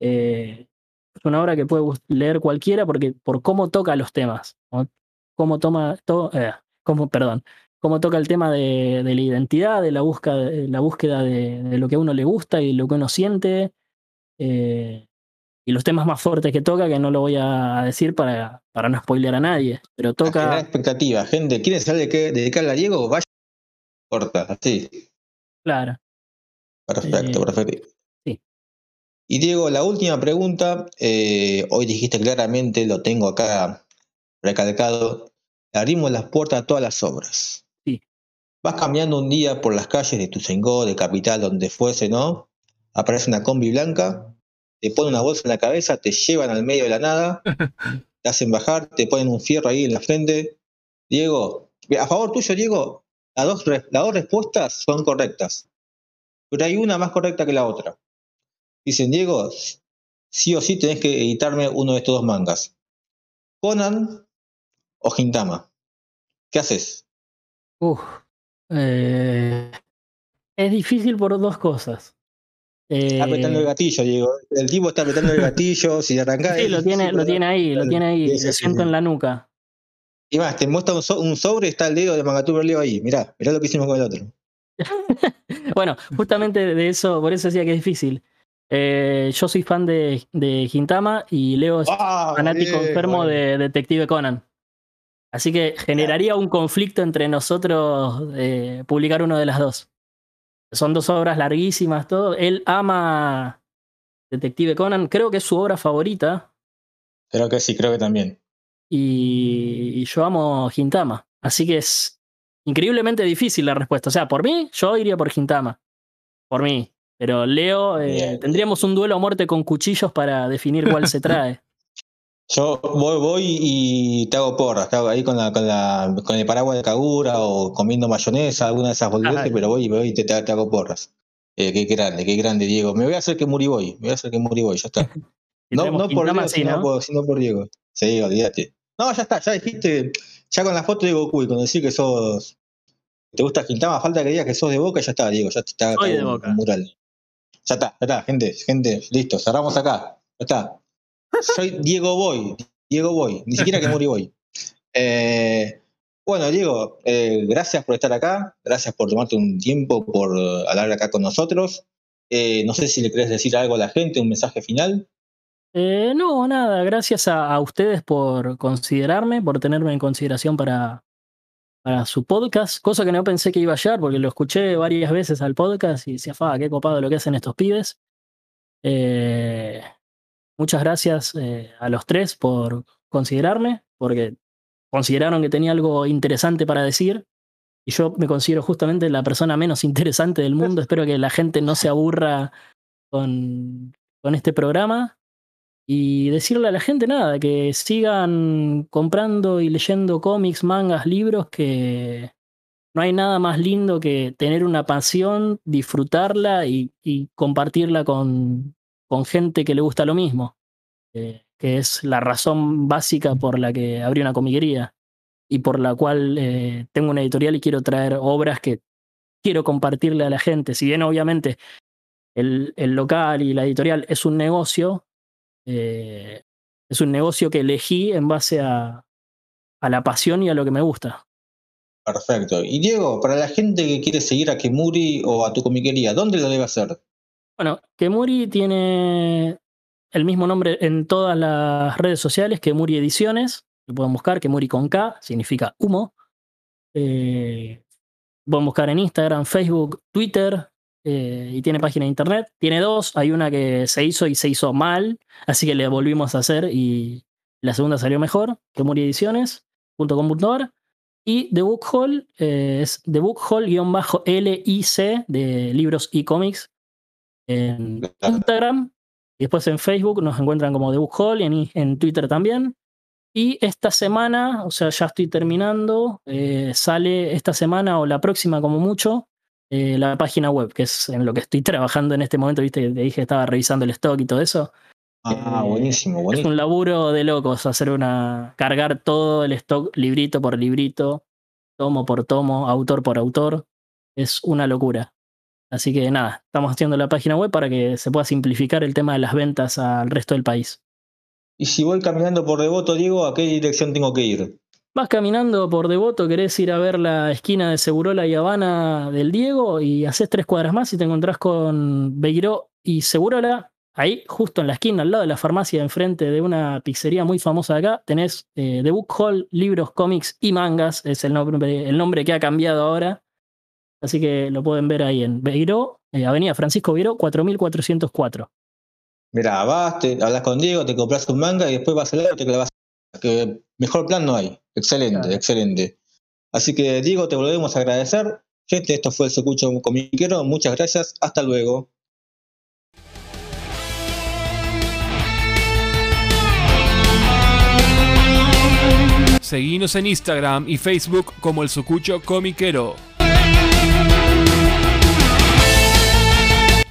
Eh, es una obra que puede leer cualquiera porque por cómo toca los temas. Cómo toma, to- eh, cómo, perdón, cómo toca el tema de, la identidad, de la búsqueda, de, la búsqueda de, de lo que a uno le gusta y lo que uno siente. eh, y los temas más fuertes que toca, que no lo voy a decir para, para no spoilear a nadie, pero toca, expectativa, gente. ¿Quieren saber de qué dedicarle a Diego? Vaya corta, así. claro. Perfecto, Eh, perfecto. sí. Y Diego, la última pregunta. eh, hoy dijiste claramente, lo tengo acá recalcado. Abrimos las puertas a todas las obras. Sí. Vas caminando un día por las calles de Tuzengó, de Capital, donde fuese, ¿no? Aparece una combi blanca, te ponen una bolsa en la cabeza, te llevan al medio de la nada, te hacen bajar, te ponen un fierro ahí en la frente. Diego, a favor tuyo, Diego, las dos, las dos respuestas son correctas pero hay una más correcta que la otra. Dicen, Diego, sí o sí tenés que editarme uno de estos dos mangas. Conan o Gintama. ¿Qué haces? Uf, eh, es difícil por dos cosas. Está apretando el Eh, gatillo, Diego. El tipo está apretando el gatillo, si arrancás... sí, lo tiene, lo tiene ahí, lo tiene ahí, sí, siento en la nuca. Y más, te muestra un, so- un sobre, está el dedo de Mangatú Leo ahí. Mirá, mirá lo que hicimos con el otro. Bueno, justamente de eso, por eso decía que es difícil. Eh, yo soy fan de, de Gintama y Leo es ¡Ah, fanático enfermo de Detective Conan. Así que generaría un conflicto entre nosotros eh, publicar uno de las dos. Son dos obras larguísimas, todo. Él ama Detective Conan, creo que es su obra favorita. Creo que sí, creo que también. Y, y yo amo Gintama. Así que es increíblemente difícil la respuesta. O sea, por mí, yo iría por Gintama. Por mí. Pero Leo, eh, tendríamos un duelo a muerte con cuchillos para definir cuál se trae. Yo voy, voy y te hago porras, te hago ahí con, la, con, la, con el paraguas de Kagura o comiendo mayonesa, alguna de esas boludeces, pero voy y voy y te, te, hago porras. Eh, qué grande, qué grande, Diego. Me voy a hacer que Muriboy, me voy a hacer que Muriboy, ya está. No, no por Diego, sí, sino, ¿no? por, sino por Diego. Sí, olvídate. No, ya está, ya dijiste, ya con la foto de Goku y con decir que sos, te gusta Quintama, falta que digas que sos de Boca, ya está, Diego, ya está, Soy de un- Boca. mural. Ya está, ya está, gente, gente, listo, cerramos acá, ya está. Soy Diego Boy, Diego Boy, ni siquiera que Muri Boy. Eh, bueno, Diego, eh, gracias por estar acá, gracias por tomarte un tiempo, por hablar acá con nosotros. Eh, no sé si le querés decir algo a la gente, un mensaje final. No, nada, gracias a, a ustedes por considerarme, por tenerme en consideración para, para su podcast, cosa que no pensé que iba a llegar porque lo escuché varias veces al podcast y decía, fa, qué copado lo que hacen estos pibes. Eh, muchas gracias eh, a los tres por considerarme, porque consideraron que tenía algo interesante para decir. Y yo me considero justamente la persona menos interesante del mundo. Espero que la gente no se aburra con, con este programa y decirle a la gente nada, que sigan comprando y leyendo cómics, mangas, libros, que no hay nada más lindo que tener una pasión, disfrutarla y, compartirla con, con, gente que le gusta lo mismo, eh, que es la razón básica por la que abrí una comiquería y por la cual eh, tengo una editorial y quiero traer obras que quiero compartirle a la gente. Si bien obviamente el, local y la editorial es un negocio, eh, es un negocio que elegí en base a, a la pasión y a lo que me gusta. Perfecto. Y Diego, para la gente que quiere seguir a Kemuri o a tu comiquería, ¿dónde lo debe hacer? Bueno, Kemuri tiene el mismo nombre en todas las redes sociales, Kemuri Ediciones. Lo pueden buscar, Kemuri con K, significa humo. Eh, pueden buscar en Instagram, Facebook, Twitter, eh, y tiene página de internet. Tiene dos, hay una que se hizo y se hizo mal, así que le volvimos a hacer y la segunda salió mejor, que muriediciones.com.ar. Y The Book Hall eh, es The Book Hall-LIC de libros y cómics en Instagram. Y después en Facebook nos encuentran como The Book Hall y en, en Twitter también. Y esta semana, o sea, ya estoy terminando, eh, sale esta semana o la próxima como mucho, eh, la página web, que es en lo que estoy trabajando en este momento, viste que te dije que estaba revisando el stock y todo eso. Ah, buenísimo, buenísimo. Es un laburo de locos hacer una. cargar todo el stock librito por librito, tomo por tomo, autor por autor. Es una locura. Así que nada, estamos haciendo la página web para que se pueda simplificar el tema de las ventas al resto del país. Y si voy caminando por devoto, Diego, ¿a qué dirección tengo que ir? Vas caminando por Devoto, querés ir a ver la esquina de Segurola y Habana del Diego y haces tres cuadras más y te encontrás con Beiró y Segurola. Ahí, justo en la esquina, al lado de la farmacia, enfrente de una pizzería muy famosa de acá, tenés eh, The Book Hall, libros, cómics y mangas. Es el nombre, el nombre que ha cambiado ahora. Así que lo pueden ver ahí en Beiró, eh, Avenida Francisco Beiró, 4404. Mirá, vas, te hablas con Diego, te compras un manga y después vas al lado y te clavas. Que mejor plan no hay. Excelente, excelente. Así que Diego, te volvemos a agradecer. Gente, esto fue el Secucho Comiquero. Muchas gracias. Hasta luego. Seguinos en Instagram y Facebook como el Sucucho Comiquero.